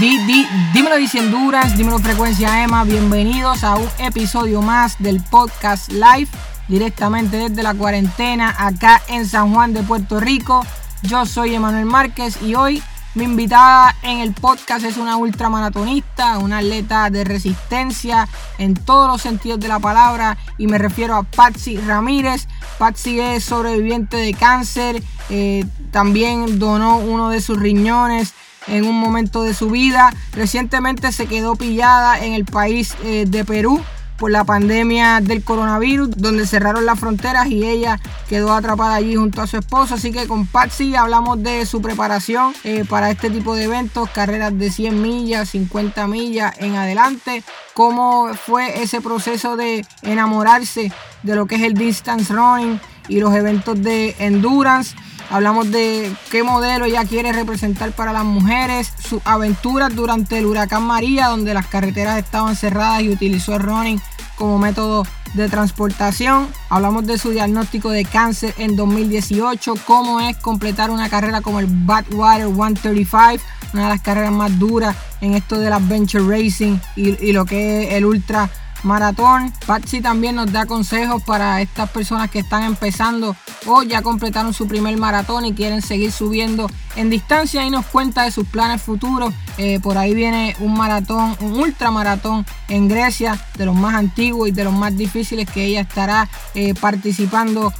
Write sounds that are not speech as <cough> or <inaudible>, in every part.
Di, di, dímelo Dice Endurance, dímelo Frecuencia Emma, bienvenidos a un episodio más del podcast live directamente desde la cuarentena acá en San Juan de Puerto Rico. Yo soy Emanuel Márquez y hoy mi invitada en el podcast es una ultramaratonista, una atleta de resistencia en todos los sentidos de la palabra y me refiero a Patsy Ramírez. Patsy es sobreviviente de cáncer, eh, también donó uno de sus riñones en un momento de su vida. Recientemente se quedó pillada en el país eh, de Perú por la pandemia del coronavirus, donde cerraron las fronteras y ella quedó atrapada allí junto a su esposo. Así que con Patsy hablamos de su preparación eh, para este tipo de eventos, carreras de 100 millas, 50 millas en adelante, cómo fue ese proceso de enamorarse de lo que es el distance running y los eventos de endurance. Hablamos de qué modelo ella quiere representar para las mujeres, sus aventuras durante el huracán María, donde las carreteras estaban cerradas y utilizó el running como método de transportación. Hablamos de su diagnóstico de cáncer en 2018, cómo es completar una carrera como el Badwater 135, una de las carreras más duras en esto del adventure racing y, y lo que es el ultra maratón. Patsy también nos da consejos para estas personas que están empezando o ya completaron su primer maratón y quieren seguir subiendo en distancia y nos cuenta de sus planes futuros. Eh, por ahí viene un maratón, un ultramaratón en Grecia, de los más antiguos y de los más difíciles que ella estará eh, participando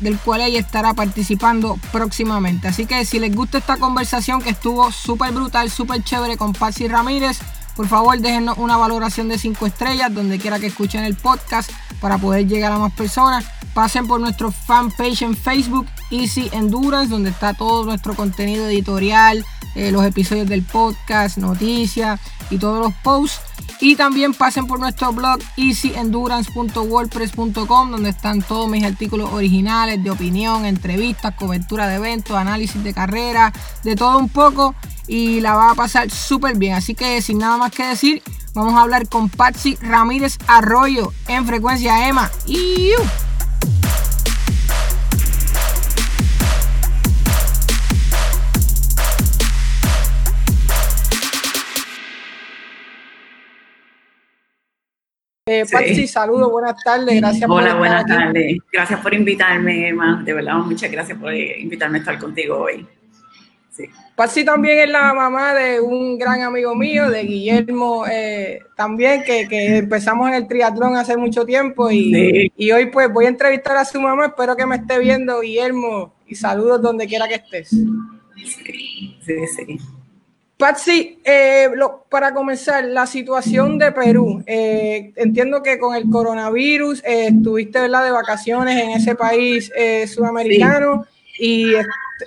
del cual ella estará participando próximamente. Así que si les gusta esta conversación que estuvo súper brutal, súper chévere con Patsy Ramírez, por favor, déjenos una valoración de 5 estrellas donde quiera que escuchen el podcast para poder llegar a más personas. Pasen por nuestro fanpage en Facebook, Easy Endurance, donde está todo nuestro contenido editorial, eh, los episodios del podcast, noticias y todos los posts. Y también pasen por nuestro blog easyendurance.wordpress.com donde están todos mis artículos originales de opinión, entrevistas, cobertura de eventos, análisis de carrera, de todo un poco y la va a pasar súper bien. Así que sin nada más que decir, vamos a hablar con Patsy Ramírez Arroyo en frecuencia EMA. y Eh, Patsy, saludos, buenas tardes, gracias Hola, buenas tardes. Gracias por invitarme, Emma. De verdad, muchas gracias por invitarme a estar contigo hoy. Sí. también es la mamá de un gran amigo mío, de Guillermo, eh, también, que, empezamos en el triatlón hace mucho tiempo y, hoy pues voy a entrevistar a su mamá, espero que me esté viendo, Guillermo, y saludos donde quiera que estés. Sí, sí, sí. Patsy, eh, para comenzar, la situación de Perú. Eh, entiendo que con el coronavirus estuviste de vacaciones en ese país sudamericano y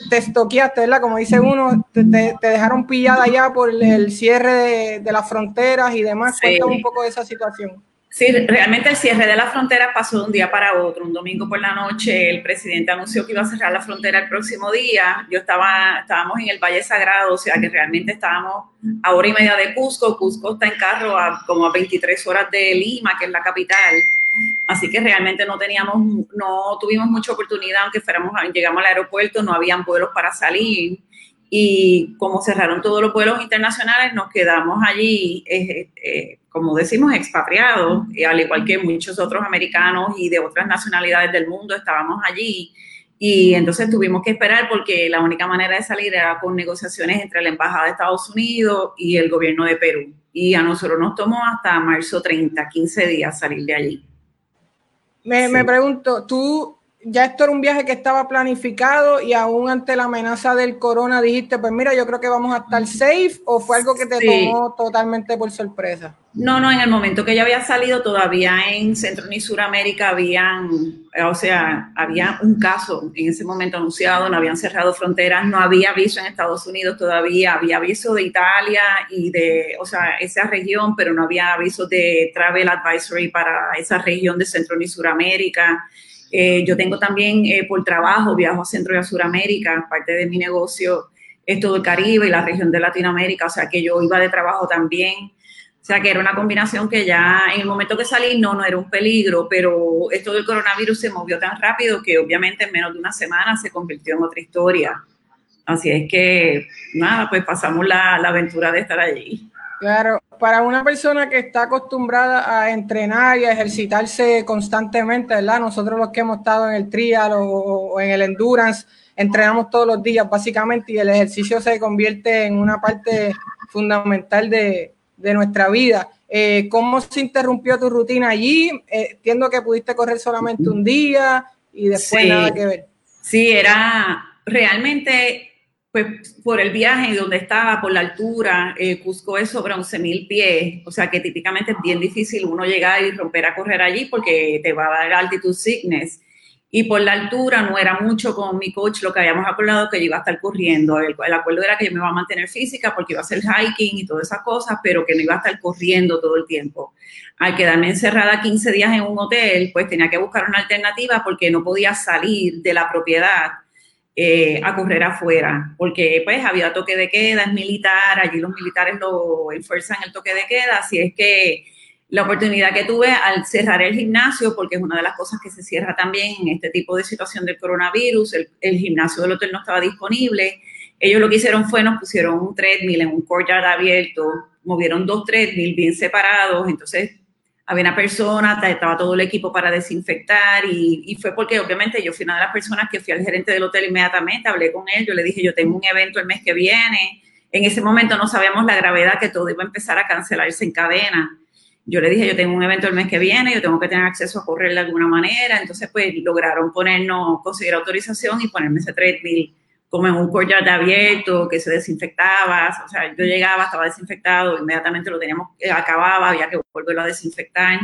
te estoqueaste, ¿verdad? Como dice uno, te, dejaron pillada ya por el cierre de, las fronteras y demás. Cuéntame un poco de esa situación. Sí, realmente el cierre de la frontera pasó de un día para otro. Un domingo por la noche el presidente anunció que iba a cerrar la frontera el próximo día. Yo estaba, estábamos en el Valle Sagrado, o sea que realmente estábamos a hora y media de Cusco. Cusco está en carro a como a 23 horas de Lima, que es la capital. Así que realmente no teníamos, no tuvimos mucha oportunidad, aunque fuéramos, llegamos al aeropuerto, no habían vuelos para salir. Y como cerraron todos los vuelos internacionales, nos quedamos allí, eh, eh, como decimos, expatriados, al igual que muchos otros americanos y de otras nacionalidades del mundo, estábamos allí. Y entonces tuvimos que esperar porque la única manera de salir era con negociaciones entre la Embajada de Estados Unidos y el gobierno de Perú. Y a nosotros nos tomó hasta marzo 30, 15 días salir de allí. Me, pregunto, tú ya esto era un viaje que estaba planificado y aún ante la amenaza del corona dijiste, pues mira, yo creo que vamos a estar safe o fue algo que te tomó totalmente por sorpresa? No, no, en el momento que ya había salido todavía en Centro ni Suramérica habían, o sea, había un caso en ese momento anunciado, no habían cerrado fronteras, no había aviso en Estados Unidos todavía, había aviso de Italia y de, o sea, esa región, pero no había aviso de Travel Advisory para esa región de Centro ni Suramérica. Eh, yo tengo también eh, por trabajo, viajo a Centro y a Suramérica, parte de mi negocio es todo el Caribe y la región de Latinoamérica, o sea que yo iba de trabajo también. O sea que era una combinación que ya en el momento que salí no, no era un peligro, pero esto del coronavirus se movió tan rápido que obviamente en menos de una semana se convirtió en otra historia. Así es que, nada, pues pasamos la, la aventura de estar allí. Claro, para una persona que está acostumbrada a entrenar y a ejercitarse constantemente, ¿verdad? Nosotros los que hemos estado en el trial o, en el endurance, entrenamos todos los días básicamente y el ejercicio se convierte en una parte fundamental de, nuestra vida. Eh, ¿Cómo se interrumpió tu rutina allí? Eh, entiendo que pudiste correr solamente un día y después nada que ver. Sí, era realmente pues por el viaje donde estaba, por la altura, eh, Cusco es sobre 11.000 pies, o sea que típicamente es bien difícil uno llegar y romper a correr allí porque te va a dar altitude sickness. Y por la altura no era mucho con mi coach lo que habíamos acordado que yo iba a estar corriendo. El, el, acuerdo era que yo me iba a mantener física porque iba a hacer hiking y todas esas cosas, pero que no iba a estar corriendo todo el tiempo. Al quedarme encerrada 15 días en un hotel, pues tenía que buscar una alternativa porque no podía salir de la propiedad eh, a correr afuera, porque pues había toque de queda, es militar, allí los militares lo enfuerzan el toque de queda, así es que la oportunidad que tuve al cerrar el gimnasio, porque es una de las cosas que se cierra también en este tipo de situación del coronavirus, el, gimnasio del hotel no estaba disponible, ellos lo que hicieron fue nos pusieron un treadmill en un courtyard abierto, movieron dos treadmill bien separados, entonces había una persona, estaba todo el equipo para desinfectar y, fue porque obviamente yo fui una de las personas que fui al gerente del hotel inmediatamente, hablé con él, yo le dije, yo tengo un evento el mes que viene. En ese momento no sabíamos la gravedad que todo iba a empezar a cancelarse en cadena. Yo le dije, yo tengo un evento el mes que viene, yo tengo que tener acceso a correr de alguna manera. Entonces, pues lograron ponernos, conseguir autorización y ponerme ese treadmill como en un courtyard abierto, que se desinfectaba, o sea, yo llegaba, estaba desinfectado, inmediatamente lo teníamos, eh, acababa, había que volverlo a desinfectar,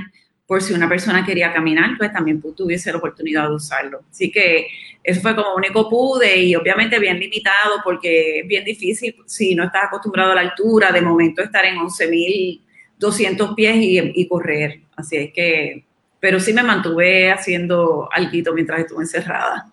por si una persona quería caminar, pues también tuviese la oportunidad de usarlo. Así que eso fue como único pude y obviamente bien limitado porque es bien difícil si no estás acostumbrado a la altura, de momento estar en 11.200 pies y, correr. Así es que, pero sí me mantuve haciendo algo mientras estuve encerrada.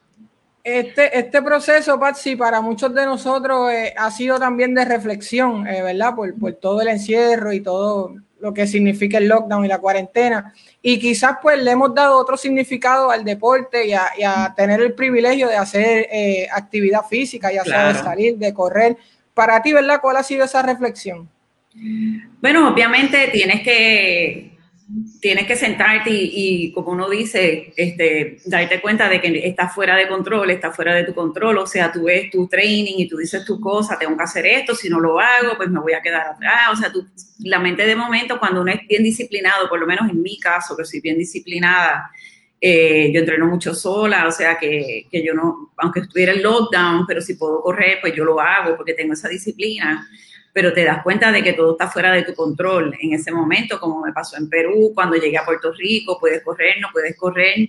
Este, este proceso, Patsy, para muchos de nosotros eh, ha sido también de reflexión, eh, ¿verdad? Por, por, todo el encierro y todo lo que significa el lockdown y la cuarentena. Y quizás pues le hemos dado otro significado al deporte y a, tener el privilegio de hacer eh, actividad física, ya sea de salir, de correr. Para ti, ¿verdad? ¿Cuál ha sido esa reflexión? Bueno, obviamente tienes que tienes que sentarte y, como uno dice, este, darte cuenta de que estás fuera de control, estás fuera de tu control, o sea, tú ves tu training y tú dices tu cosa, tengo que hacer esto, si no lo hago, pues me voy a quedar atrás, o sea, tú, la mente de momento, cuando uno es bien disciplinado, por lo menos en mi caso, que soy bien disciplinada, eh, yo entreno mucho sola, o sea que, que, yo no, aunque estuviera en lockdown, pero si puedo correr, pues yo lo hago porque tengo esa disciplina pero te das cuenta de que todo está fuera de tu control en ese momento, como me pasó en Perú, cuando llegué a Puerto Rico, puedes correr, no puedes correr.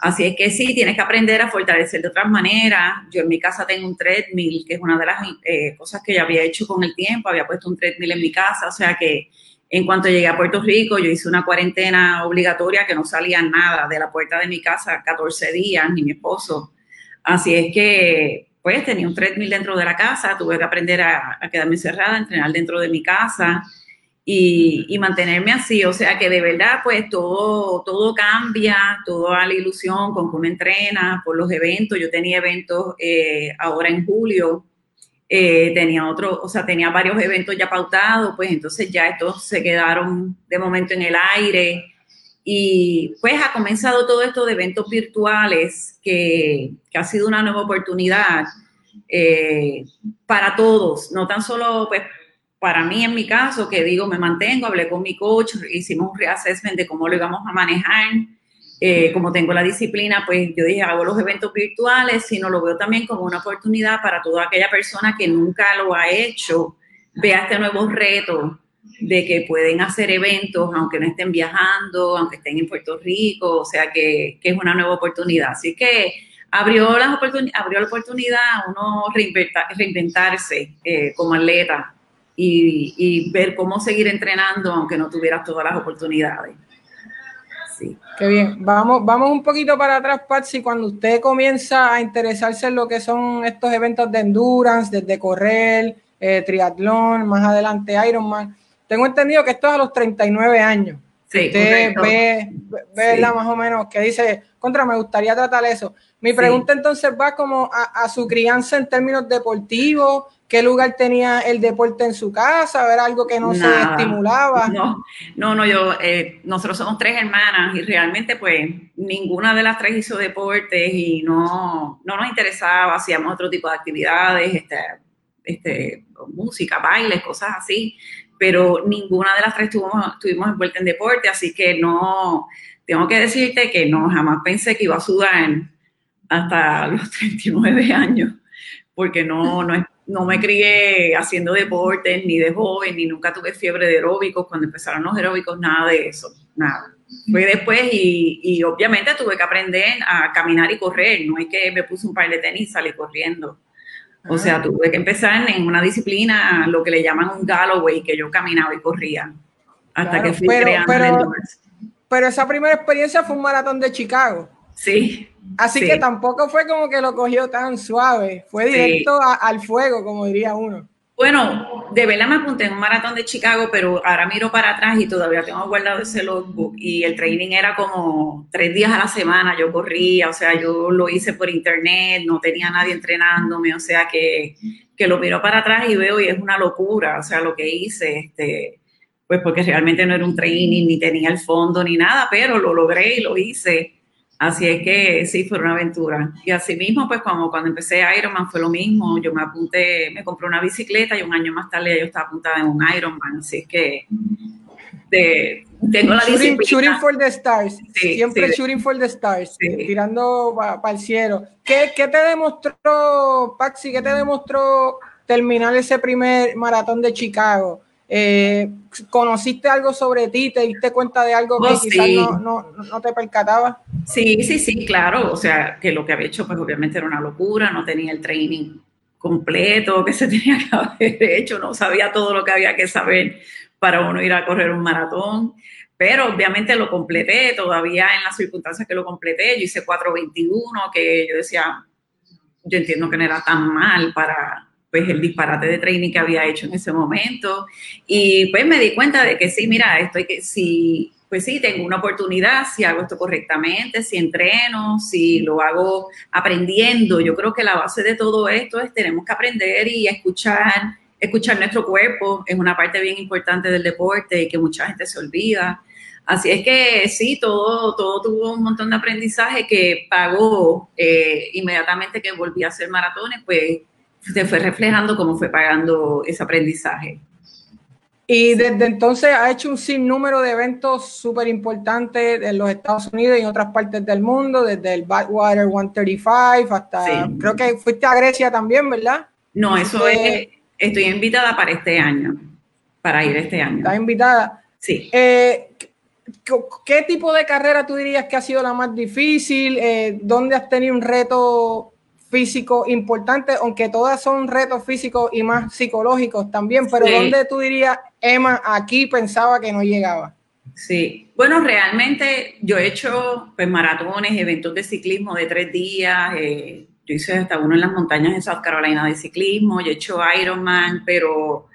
Así es que sí, tienes que aprender a fortalecer de otras maneras. Yo en mi casa tengo un treadmill, que es una de las eh, cosas que yo había hecho con el tiempo, había puesto un treadmill en mi casa, o sea que en cuanto llegué a Puerto Rico, yo hice una cuarentena obligatoria que no salía nada de la puerta de mi casa 14 días, ni mi esposo. Así es que pues tenía un treadmill dentro de la casa, tuve que aprender a, quedarme encerrada, a entrenar dentro de mi casa y, mantenerme así. O sea que de verdad, pues todo, todo cambia, todo a la ilusión con cómo entrena, por los eventos. Yo tenía eventos eh, ahora en julio, eh, tenía otro, o sea, tenía varios eventos ya pautados, pues entonces ya estos se quedaron de momento en el aire. Y pues ha comenzado todo esto de eventos virtuales, que, ha sido una nueva oportunidad eh, para todos, no tan solo pues para mí en mi caso, que digo, me mantengo, hablé con mi coach, hicimos un reassessment de cómo lo íbamos a manejar. Eh, como tengo la disciplina, pues yo dije, hago los eventos virtuales, sino lo veo también como una oportunidad para toda aquella persona que nunca lo ha hecho, vea este nuevo reto de que pueden hacer eventos aunque no estén viajando, aunque estén en Puerto Rico, o sea que, es una nueva oportunidad. Así que abrió, las abrió la oportunidad a uno reinventarse eh, como atleta y, ver cómo seguir entrenando aunque no tuvieras todas las oportunidades. Sí. Qué bien. Vamos, vamos un poquito para atrás, Patsy. Cuando usted comienza a interesarse en lo que son estos eventos de endurance, desde correr, eh, triatlón, más adelante Ironman, tengo entendido que esto es a los 39 años. Sí, Usted ve, ve más o menos que dice, contra, me gustaría tratar eso. Mi pregunta entonces va como a, su crianza en términos deportivos, qué lugar tenía el deporte en su casa, ¿Era algo que no se estimulaba. No, no, no yo, eh, nosotros somos tres hermanas y realmente pues ninguna de las tres hizo deportes y no, no nos interesaba, hacíamos otro tipo de actividades, este, este, música, bailes, cosas así, pero ninguna de las tres tuvimos, estuvimos envuelta en deporte, así que no, tengo que decirte que no, jamás pensé que iba a sudar hasta los <laughs> 39 años, porque no, no, no me crié haciendo deportes ni de joven, ni nunca tuve fiebre de aeróbicos. Cuando empezaron los aeróbicos, nada de eso, nada. Fue después y, y, obviamente tuve que aprender a caminar y correr. No es que me puse un par de tenis y salí corriendo. O sea, tuve que empezar en una disciplina, lo que le llaman un Galloway, que yo caminaba y corría. Hasta que fui creando pero, pero esa primera experiencia fue un maratón de Chicago. Sí. Así que tampoco fue como que lo cogió tan suave, fue directo al fuego, como diría uno. Bueno, de verdad me apunté en un maratón de Chicago, pero ahora miro para atrás y todavía tengo guardado ese logbook y el training era como tres días a la semana, yo corría, o sea, yo lo hice por internet, no tenía nadie entrenándome, o sea que, que lo miro para atrás y veo y es una locura, o sea, lo que hice, este, pues porque realmente no era un training, ni tenía el fondo, ni nada, pero lo logré y lo hice. Así es que sí, fue una aventura. Y así mismo, pues cuando, cuando empecé Ironman fue lo mismo. Yo me apunté, me compré una bicicleta y un año más tarde yo estaba apuntada en un Ironman. Así es que tengo la shooting, Shooting for the stars. Siempre shooting for the stars. Tirando para el cielo. ¿Qué, ¿Qué te demostró, Paxi? ¿Qué te demostró terminar ese primer maratón de Chicago? Eh, ¿Conociste algo sobre ti? ¿Te diste cuenta de algo que oh, quizás no, no, te percataba? Sí, sí, sí, claro. O sea, que lo que había hecho, pues obviamente era una locura, no tenía el training completo que se <laughs> tenía que haber hecho, no sabía todo lo que había que saber para uno ir a correr un maratón, pero obviamente lo completé, todavía en las circunstancias que lo completé, yo hice 4.21, que yo decía, yo entiendo que no era tan mal para, pues el disparate de training que había hecho en ese momento. Y pues me di cuenta de que sí, mira, estoy que si, pues sí, tengo una oportunidad, si hago esto correctamente, si entreno, si lo hago aprendiendo. Yo creo que la base de todo esto es tenemos que aprender y escuchar, escuchar nuestro cuerpo. Es una parte bien importante del deporte y que mucha gente se olvida. Así es que sí, todo, todo tuvo un montón de aprendizaje que pagó eh, inmediatamente que volví a hacer maratones, pues se fue reflejando cómo fue pagando ese aprendizaje. Y desde entonces ha hecho un sinnúmero de eventos súper importantes en los Estados Unidos y en otras partes del mundo, desde el Badwater 135 hasta, creo que fuiste a Grecia también, ¿verdad? No, eso es, estoy invitada para este año, para ir este año. ¿Estás invitada? Sí. Eh, ¿Qué tipo de carrera tú dirías que ha sido la más difícil? Eh, ¿Dónde has tenido un reto físico importante, aunque todas son retos físicos y más psicológicos también, pero ¿dónde tú dirías, Emma, aquí pensaba que no llegaba? Sí, bueno, realmente yo he hecho pues, maratones, eventos de ciclismo de tres días, eh, yo hice hasta uno en las montañas de South Carolina de ciclismo, yo he hecho Ironman, pero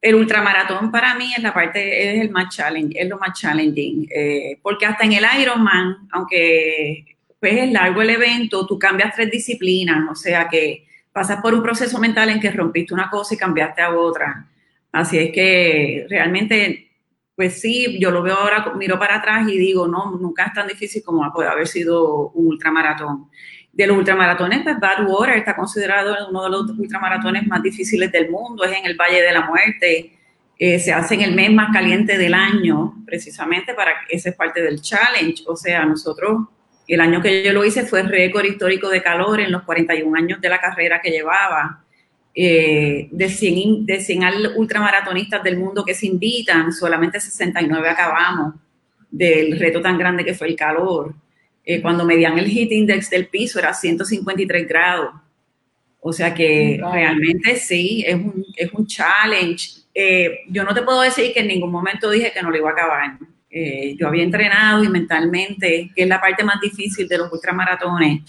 el ultramaratón para mí es la parte, es el más challenge, es lo más challenging, eh, porque hasta en el Ironman, aunque pues es largo el evento, tú cambias tres disciplinas, o sea que pasas por un proceso mental en que rompiste una cosa y cambiaste a otra. Así es que realmente, pues sí, yo lo veo ahora, miro para atrás y digo, no, nunca es tan difícil como puede haber sido un ultramaratón. De los ultramaratones, pues Badwater está considerado uno de los ultramaratones más difíciles del mundo, es en el Valle de la Muerte. Eh, se hace en el mes más caliente del año, precisamente para que esa es parte del challenge. O sea, nosotros el año que yo lo hice fue récord histórico de calor en los 41 años de la carrera que llevaba. Eh, de, 100, de 100 ultramaratonistas del mundo que se invitan, solamente 69 acabamos del reto tan grande que fue el calor. Eh, cuando medían el heat index del piso era 153 grados. O sea que realmente sí, es un, es un challenge. Eh, yo no te puedo decir que en ningún momento dije que no lo iba a acabar. Eh, yo había entrenado y mentalmente, que es la parte más difícil de los ultramaratones,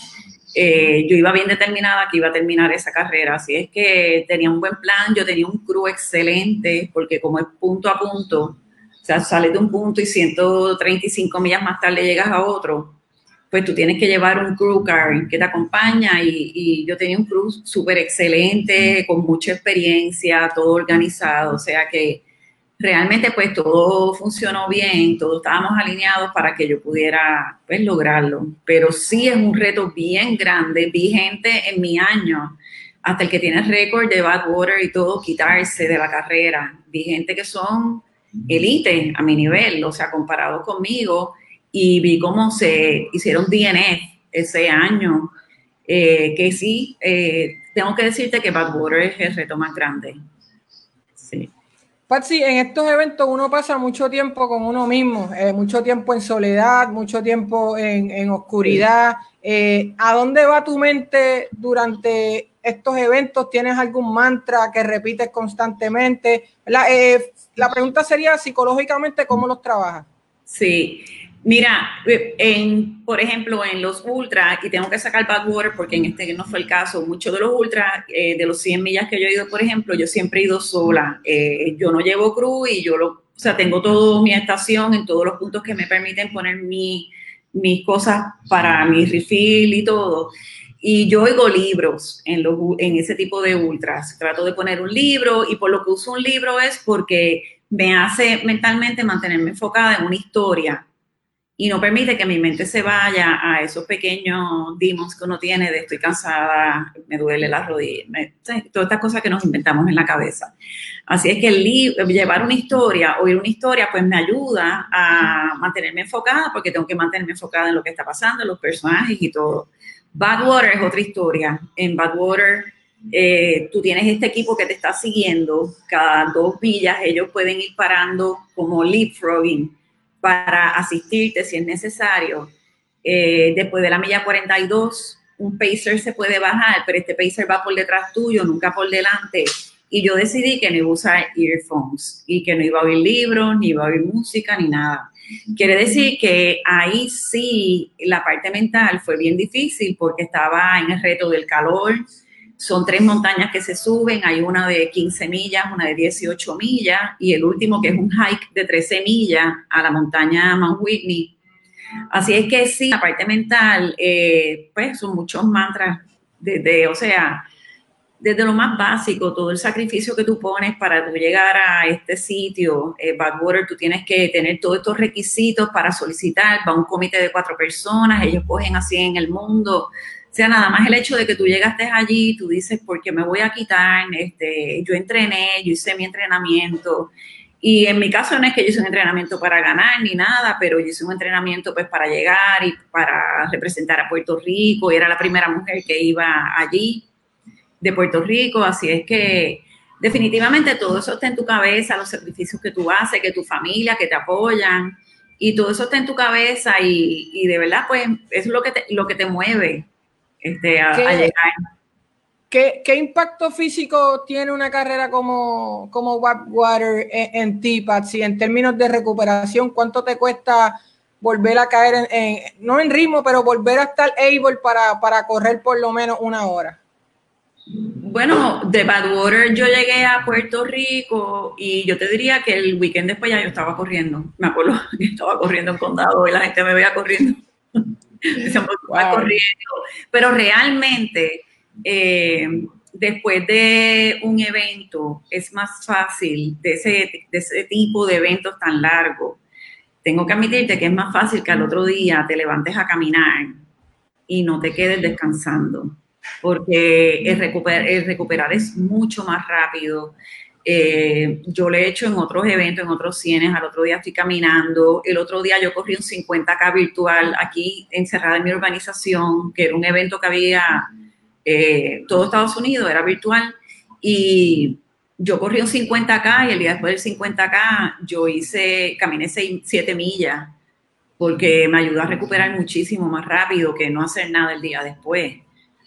eh, yo iba bien determinada que iba a terminar esa carrera. Así es que tenía un buen plan, yo tenía un crew excelente, porque como es punto a punto, o sea, sales de un punto y 135 millas más tarde llegas a otro, pues tú tienes que llevar un crew car que te acompaña y, yo tenía un crew súper excelente, con mucha experiencia, todo organizado, o sea que realmente pues todo funcionó bien, todos estábamos alineados para que yo pudiera pues lograrlo, pero sí es un reto bien grande, vi gente en mi año, hasta el que tiene récord de Badwater y todo, quitarse de la carrera, vi gente que son elite a mi nivel, o sea, comparado conmigo, y vi cómo se hicieron DNF ese año, eh, que sí, eh, tengo que decirte que Badwater es el reto más grande. Sí. Patsy, en estos eventos uno pasa mucho tiempo con uno mismo, eh, mucho tiempo en soledad, mucho tiempo en, oscuridad. ¿A dónde va tu mente durante estos eventos? ¿Tienes algún mantra que repites constantemente? La, la pregunta sería psicológicamente, ¿cómo los trabajas? Sí, Mira, en, por ejemplo, en los ultras, y tengo que sacar backwater porque en este no fue el caso, muchos de los ultras, eh, de los 100 millas que yo he ido, por ejemplo, yo siempre he ido sola. Eh, yo no llevo crew y yo lo, o sea, tengo toda mi estación en todos los puntos que me permiten poner mi, mis cosas para mi refill y todo. Y yo oigo libros en, los, en ese tipo de ultras. Trato de poner un libro y por lo que uso un libro es porque me hace mentalmente mantenerme enfocada en una historia y no permite que mi mente se vaya a esos pequeños demons que uno tiene de estoy cansada, me duele la rodilla, todas estas cosas que nos inventamos en la cabeza. Así es que el llevar una historia, oír una historia, pues me ayuda a mantenerme enfocada, porque tengo que mantenerme enfocada en lo que está pasando, los personajes y todo. Badwater es otra historia. En Badwater eh, tú tienes este equipo que te está siguiendo, cada dos villas ellos pueden ir parando como leapfrogging para asistirte si es necesario. Eh, después de la milla 42, un pacer se puede bajar, pero este pacer va por detrás tuyo, nunca por delante. Y yo decidí que no iba a usar earphones y que no iba a oír libros, ni iba a oír música, ni nada. Quiere decir que ahí sí la parte mental fue bien difícil porque estaba en el reto del calor, son tres montañas que se suben, hay una de 15 millas, una de 18 millas y el último que es un hike de 13 millas a la montaña Mount Whitney. Así es que sí, la parte mental, eh, pues son muchos mantras, desde, o sea, desde lo más básico, todo el sacrificio que tú pones para tú llegar a este sitio, eh, Backwater, tú tienes que tener todos estos requisitos para solicitar, va un comité de cuatro personas, ellos cogen así en el mundo o sea, nada más el hecho de que tú llegaste allí, tú dices, ¿por qué me voy a quitar? Este, yo entrené, yo hice mi entrenamiento. Y en mi caso no es que yo hice un entrenamiento para ganar ni nada, pero yo hice un entrenamiento pues para llegar y para representar a Puerto Rico. Y era la primera mujer que iba allí de Puerto Rico. Así es que definitivamente todo eso está en tu cabeza, los sacrificios que tú haces, que tu familia, que te apoyan. Y todo eso está en tu cabeza y, y de verdad pues es lo que te, lo que te mueve este, a, llegar. ¿Qué, ¿Qué, impacto físico tiene una carrera como, como Water en, ti, Patsy, en términos de recuperación? ¿Cuánto te cuesta volver a caer, en, no en ritmo, pero volver a estar able para, para correr por lo menos una hora? Bueno, de Badwater yo llegué a Puerto Rico y yo te diría que el weekend después ya yo estaba corriendo. Me acuerdo <laughs> que estaba corriendo en condado y la gente me veía corriendo. <laughs> <laughs> Pero realmente, eh, después de un evento, es más fácil, de ese, de ese tipo de eventos tan largos, tengo que admitirte que es más fácil que al otro día te levantes a caminar y no te quedes descansando, porque el recuperar, el recuperar es mucho más rápido. Eh, yo lo he hecho en otros eventos, en otros cienes, al otro día estoy caminando, el otro día yo corrí un 50K virtual aquí encerrada en mi urbanización, que era un evento que había eh, todo Estados Unidos, era virtual, y yo corrí un 50K y el día después del 50K yo hice, caminé 7 millas, porque me ayudó a recuperar muchísimo más rápido que no hacer nada el día después.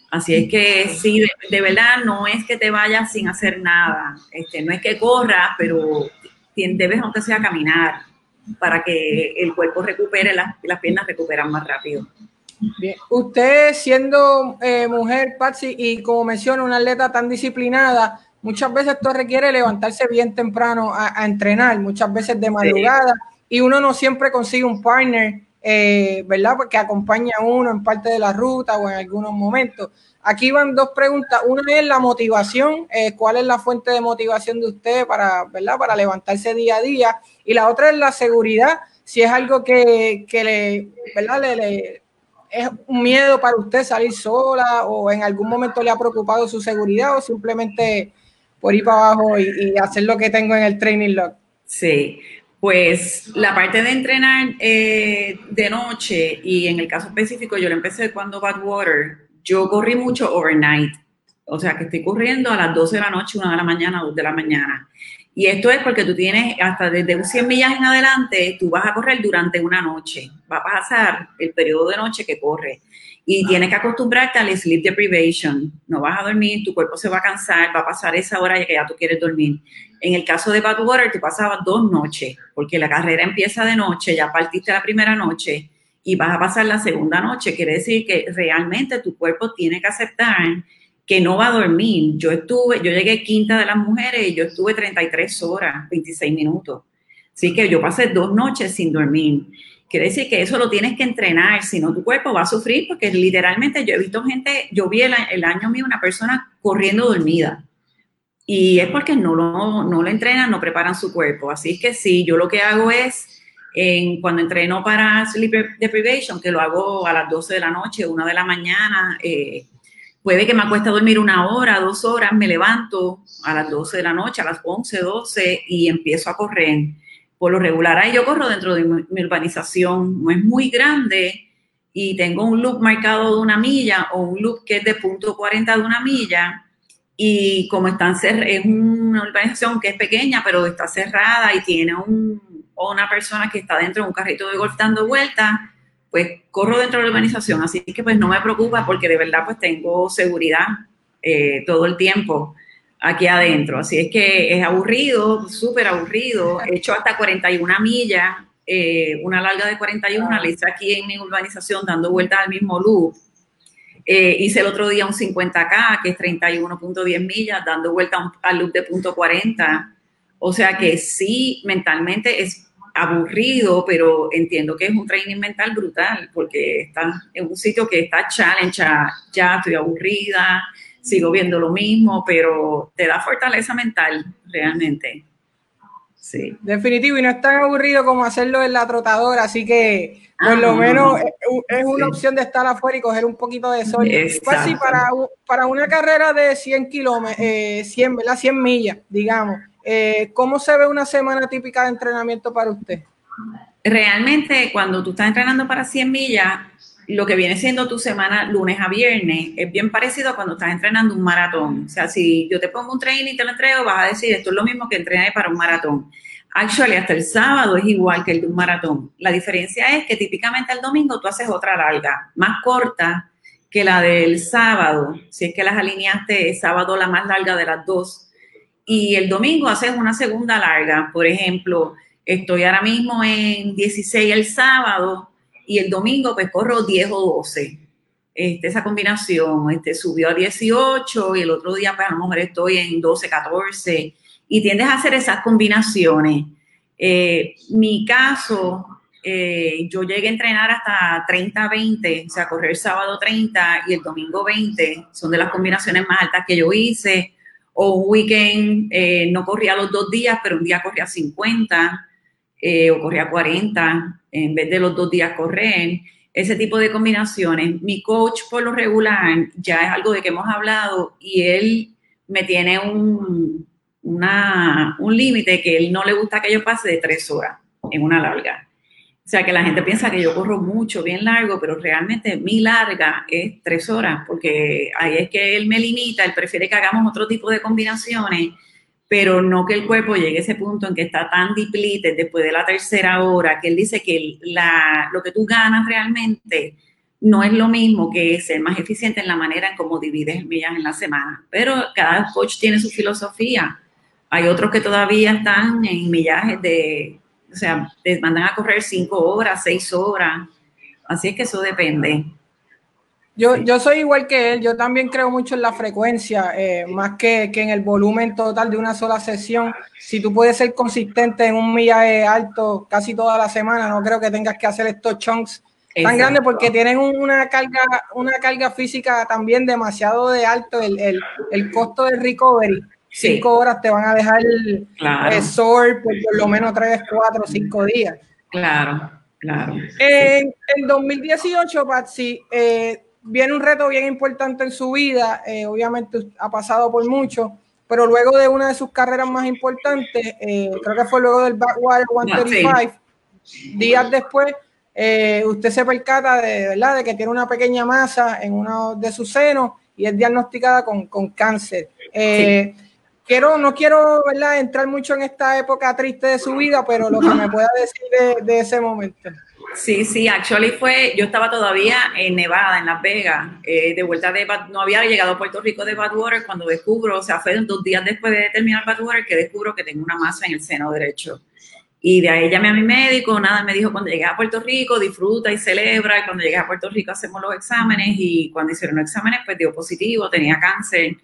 Así es que sí, de, verdad no es que te vayas sin hacer nada, este, no es que corras, pero debes aunque sea caminar para que el cuerpo recupere, las, las piernas recuperan más rápido. Bien. Usted siendo eh, mujer, Patsy, y como menciona, una atleta tan disciplinada, muchas veces esto requiere levantarse bien temprano a, entrenar, muchas veces de madrugada, y uno no siempre consigue un partner eh, ¿verdad? Porque acompaña a uno en parte de la ruta o en algunos momentos. Aquí van dos preguntas. Una es la motivación, eh, ¿cuál es la fuente de motivación de usted para, ¿verdad? para levantarse día a día? Y la otra es la seguridad, si es algo que, que le, ¿verdad? Le, es un miedo para usted salir sola o en algún momento le ha preocupado su seguridad o simplemente por ir para abajo y, hacer lo que tengo en el training log. Sí, pues la parte de entrenar eh, de noche y en el caso específico yo lo empecé cuando Badwater, yo corrí mucho overnight, o sea que estoy corriendo a las 12 de la noche, 1 de la mañana, 2 de la mañana. Y esto es porque tú tienes hasta desde 100 millas en adelante, tú vas a correr durante una noche, va a pasar el periodo de noche que corre y tienes que acostumbrarte al sleep deprivation. No vas a dormir, tu cuerpo se va a cansar, va a pasar esa hora ya que ya tú quieres dormir. En el caso de Badwater, te pasabas dos noches, porque la carrera empieza de noche, ya partiste la primera noche y vas a pasar la segunda noche. Quiere decir que realmente tu cuerpo tiene que aceptar que no va a dormir. Yo estuve, yo llegué quinta de las mujeres y yo estuve 33 horas, 26 minutos. Así que yo pasé dos noches sin dormir. Quiere decir que eso lo tienes que entrenar, si no tu cuerpo va a sufrir, porque literalmente yo he visto gente, yo vi el, año mío una persona corriendo dormida. Y es porque no lo, no lo entrenan, no preparan su cuerpo. Así que sí, yo lo que hago es, en, cuando entreno para sleep deprivation, que lo hago a las 12 de la noche, 1 de la mañana, eh, puede que me acueste a dormir una hora, dos horas, me levanto a las 12 de la noche, a las 11, 12 y empiezo a correr por lo regular, ahí yo corro dentro de mi, urbanización, no es muy grande y tengo un loop marcado de una milla o un loop que es de punto 40 de una milla y como están es una urbanización que es pequeña pero está cerrada y tiene un, una persona que está dentro de un carrito de golf dando vueltas, pues corro dentro de la urbanización, así que pues no me preocupa porque de verdad pues tengo seguridad eh, todo el tiempo aquí adentro. Así es que es aburrido, súper aburrido. He hecho hasta 41 millas, eh, una larga de 41, la hice aquí en mi urbanización dando vueltas al mismo loop. Eh, hice el otro día un 50K, que es 31.10 millas, dando vuelta al loop de punto 40. O sea que sí, mentalmente es aburrido, pero entiendo que es un training mental brutal, porque está en un sitio que está challenge, ya estoy aburrida, sigo viendo lo mismo, pero te da fortaleza mental realmente. Sí. Definitivo, y no es tan aburrido como hacerlo en la trotadora, así que por lo menos es una opción de estar afuera y coger un poquito de sol. Pues sí, para, para una carrera de 100 kilómetros, eh, 100, 100 millas, digamos, eh, ¿cómo se ve una semana típica de entrenamiento para usted? Realmente, cuando tú estás entrenando para 100 millas, lo que viene siendo tu semana lunes a viernes es bien parecido a cuando estás entrenando un maratón. O sea, si yo te pongo un training y te lo entrego, vas a decir, esto es lo mismo que entrenar para un maratón. Actually, hasta el sábado es igual que el de un maratón. La diferencia es que típicamente el domingo tú haces otra larga, más corta que la del sábado, si es que las alineaste el sábado la más larga de las dos. Y el domingo haces una segunda larga. Por ejemplo, estoy ahora mismo en 16 el sábado, y el domingo pues corro 10 o 12. Este, esa combinación este, subió a 18 y el otro día pues a lo mejor estoy en 12, 14 y tiendes a hacer esas combinaciones. Eh, mi caso, eh, yo llegué a entrenar hasta 30, 20, o sea, correr sábado 30 y el domingo 20, son de las combinaciones más altas que yo hice. O un weekend eh, no corría los dos días, pero un día corría 50 o corría 40 en vez de los dos días correr, ese tipo de combinaciones. Mi coach por lo regular ya es algo de que hemos hablado y él me tiene un, un límite que él no le gusta que yo pase de tres horas en una larga. O sea que la gente piensa que yo corro mucho, bien largo, pero realmente mi larga es tres horas, porque ahí es que él me limita, él prefiere que hagamos otro tipo de combinaciones pero no que el cuerpo llegue a ese punto en que está tan depleted después de la tercera hora, que él dice que la, lo que tú ganas realmente no es lo mismo que ser más eficiente en la manera en cómo divides millas en la semana. Pero cada coach tiene su filosofía. Hay otros que todavía están en millajes de, o sea, te mandan a correr cinco horas, seis horas. Así es que eso depende. Yo, yo soy igual que él, yo también creo mucho en la frecuencia, eh, más que, que, en el volumen total de una sola sesión. Si tú puedes ser consistente en un millaje alto casi toda la semana, no creo que tengas que hacer estos chunks tan grandes porque tienen una carga, una carga física también demasiado de alto, el, el, el costo del recovery. Cinco horas te van a dejar el claro. por, por lo menos tres, cuatro, cinco días. Claro, claro. En, en 2018, Patsy, eh, viene un reto bien importante en su vida, eh, obviamente ha pasado por mucho, pero luego de una de sus carreras más importantes, eh, creo que fue luego del Backwater 135, días después, eh, usted se percata de, ¿verdad? de que tiene una pequeña masa en uno de sus senos y es diagnosticada con, con cáncer. Quiero, no quiero ¿verdad? entrar mucho en esta época triste de su vida, pero lo que me pueda decir de, de ese momento. Sí, sí, actually fue, yo estaba todavía en Nevada, en Las Vegas, eh, de vuelta de, no había llegado a Puerto Rico de Badwater cuando descubro, o sea, fue dos días después de terminar Badwater que descubro que tengo una masa en el seno derecho. Y de ahí llamé a mi médico, nada, me dijo, cuando llegué a Puerto Rico, disfruta y celebra, y cuando llegué a Puerto Rico hacemos los exámenes, y cuando hicieron los exámenes, pues dio positivo, tenía cáncer.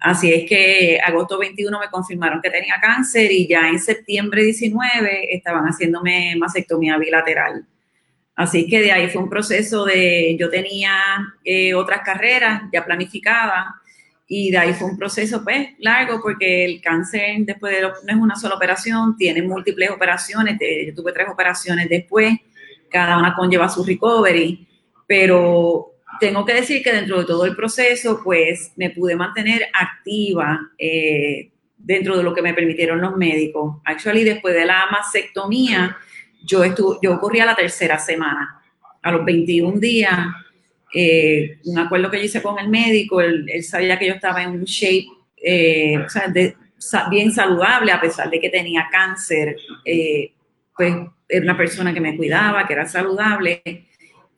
Así es que agosto 21 me confirmaron que tenía cáncer y ya en septiembre 19 estaban haciéndome mastectomía bilateral. Así que de ahí fue un proceso de, yo tenía eh, otras carreras ya planificadas y de ahí fue un proceso pues largo porque el cáncer después de no es una sola operación, tiene múltiples operaciones, yo tuve tres operaciones después, cada una conlleva su recovery, pero tengo que decir que dentro de todo el proceso pues me pude mantener activa eh, dentro de lo que me permitieron los médicos. Actually después de la mastectomía, yo, estuve, yo corría la tercera semana. A los 21 días, eh, un acuerdo que yo hice con el médico, él, sabía que yo estaba en un shape eh, bien saludable, a pesar de que tenía cáncer. Eh, pues era una persona que me cuidaba, que era saludable.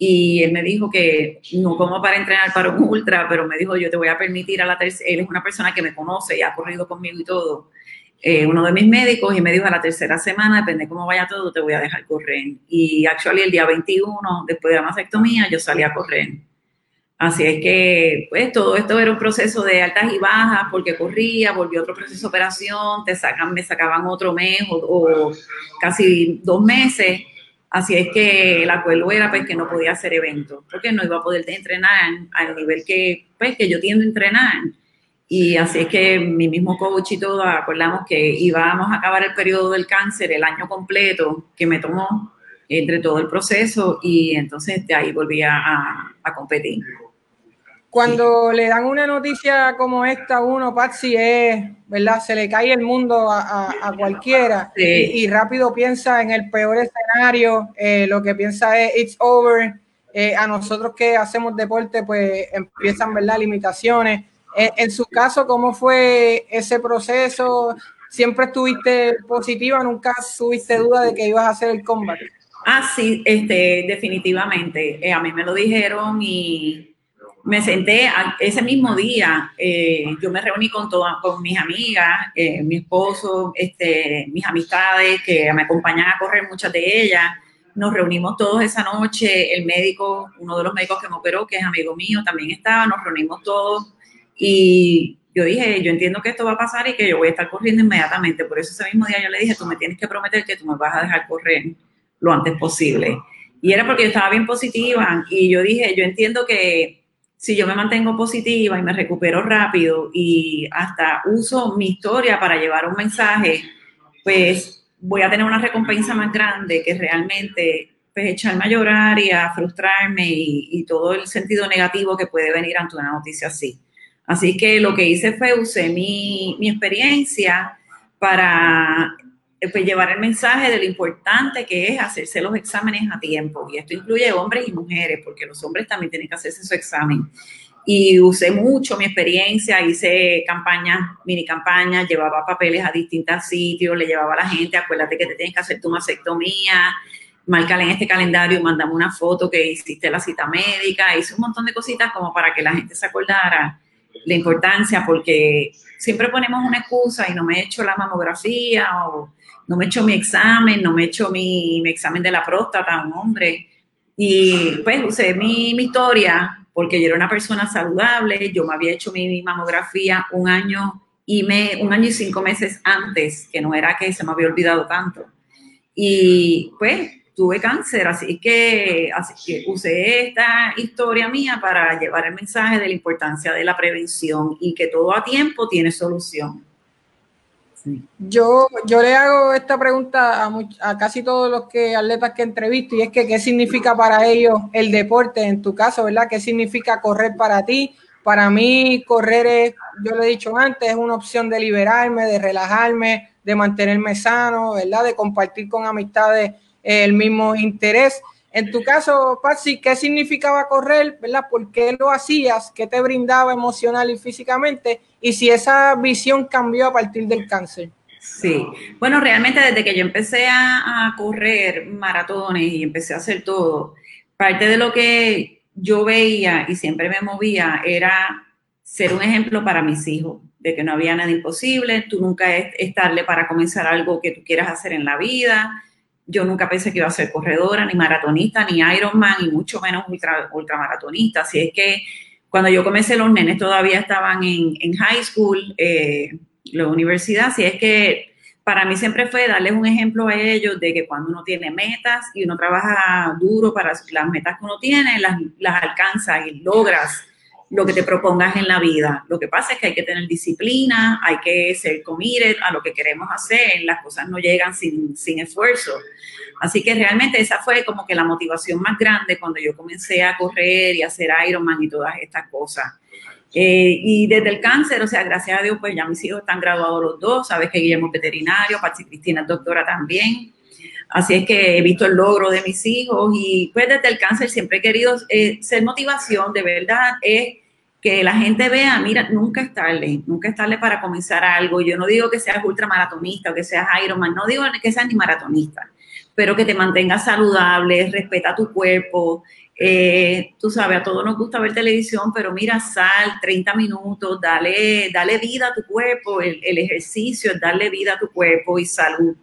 Y él me dijo que no como para entrenar para un ultra, pero me dijo, yo te voy a permitir a la tercera, él es una persona que me conoce y ha corrido conmigo y todo. Eh, uno de mis médicos y me dijo a la tercera semana, depende cómo vaya todo, te voy a dejar correr. Y actually el día 21, después de la mastectomía, yo salí a correr. Así es que, pues, todo esto era un proceso de altas y bajas, porque corría, volvió otro proceso de operación, te sacan, me sacaban otro mes o, casi dos meses. Así es que el acuerdo era pues, que no podía hacer eventos, porque no iba a poder entrenar al nivel que, pues, que yo tiendo a entrenar. Y así es que mi mismo coach y todo acordamos que íbamos a acabar el periodo del cáncer el año completo que me tomó entre todo el proceso y entonces de ahí volví a, a competir. Cuando le dan una noticia como esta a uno, Patsy, es, ¿verdad? Se le cae el mundo a, a, cualquiera sí. y, y, rápido piensa en el peor escenario, eh, lo que piensa es, it's over. Eh, a nosotros que hacemos deporte, pues empiezan, ¿verdad? Limitaciones en, su caso, ¿cómo fue ese proceso? ¿Siempre estuviste positiva? ¿Nunca tuviste duda de que ibas a hacer el combate? Ah, sí, este, definitivamente. Eh, a mí me lo dijeron y me senté ese mismo día. Eh, yo me reuní con todas, con mis amigas, eh, mi esposo, este, mis amistades que me acompañan a correr, muchas de ellas. Nos reunimos todos esa noche. El médico, uno de los médicos que me operó, que es amigo mío, también estaba. Nos reunimos todos y yo dije, yo entiendo que esto va a pasar y que yo voy a estar corriendo inmediatamente. Por eso ese mismo día yo le dije, tú me tienes que prometer que tú me vas a dejar correr lo antes posible. Y era porque yo estaba bien positiva y yo dije, yo entiendo que si yo me mantengo positiva y me recupero rápido y hasta uso mi historia para llevar un mensaje, pues voy a tener una recompensa más grande que realmente pues, echarme a llorar y a frustrarme y, y todo el sentido negativo que puede venir ante una noticia así. Así que lo que hice fue usé mi, mi experiencia para pues, llevar el mensaje de lo importante que es hacerse los exámenes a tiempo. Y esto incluye hombres y mujeres, porque los hombres también tienen que hacerse su examen. Y usé mucho mi experiencia, hice campañas, mini campañas, llevaba papeles a distintos sitios, le llevaba a la gente, acuérdate que te tienes que hacer tu mastectomía, márcale en este calendario, mandame una foto que hiciste la cita médica, hice un montón de cositas como para que la gente se acordara la importancia, porque siempre ponemos una excusa y no me he hecho la mamografía o no me he hecho mi examen, no me he hecho mi, mi examen de la próstata, un hombre. Y pues usé mi, mi historia porque yo era una persona saludable, yo me había hecho mi mamografía un año y me, un año y cinco meses antes, que no era que se me había olvidado tanto. Y pues tuve cáncer, así que, así que usé esta historia mía para llevar el mensaje de la importancia de la prevención y que todo a tiempo tiene solución. Yo, yo le hago esta pregunta a, casi todos los que atletas que entrevisto y es que qué significa para ellos el deporte, en tu caso, ¿verdad? ¿Qué significa correr para ti? Para mí correr es, yo lo he dicho antes, es una opción de liberarme, de relajarme, de mantenerme sano, ¿verdad? De compartir con amistades el mismo interés. En tu caso, Patsy, ¿qué significaba correr? ¿Verdad? ¿Por qué lo hacías? ¿Qué te brindaba emocional y físicamente? Y si esa visión cambió a partir del cáncer. Sí, bueno, realmente desde que yo empecé a, correr maratones y empecé a hacer todo, parte de lo que yo veía y siempre me movía era ser un ejemplo para mis hijos, de que no había nada imposible, tú nunca es, es tarde para comenzar algo que tú quieras hacer en la vida, yo nunca pensé que iba a ser corredora, ni maratonista, ni Ironman, y mucho menos ultra, ultramaratonista. Así es que cuando yo comencé, los nenes todavía estaban en, high school, eh, la universidad. Así es que para mí siempre fue darles un ejemplo a ellos de que cuando uno tiene metas y uno trabaja duro para las metas que uno tiene, las, las alcanza y logras lo que te propongas en la vida. Lo que pasa es que hay que tener disciplina, hay que ser committed a lo que queremos hacer, las cosas no llegan sin, sin esfuerzo. Así que realmente esa fue como que la motivación más grande cuando yo comencé a correr y a hacer Ironman y todas estas cosas. Eh, y desde el cáncer, o sea, gracias a Dios, pues ya mis hijos están graduados los dos, sabes que Guillermo es veterinario, Patsy Cristina es doctora también. Así es que he visto el logro de mis hijos y pues desde el cáncer siempre he querido eh, ser motivación, de verdad, es que la gente vea, mira, nunca es tarde, nunca es tarde para comenzar algo. Yo no digo que seas ultramaratonista o que seas Ironman, no digo que seas ni maratonista, pero que te mantengas saludable, respeta tu cuerpo. Eh, tú sabes, a todos nos gusta ver televisión, pero mira, sal 30 minutos, dale, dale vida a tu cuerpo, el, ejercicio es darle vida a tu cuerpo y salud.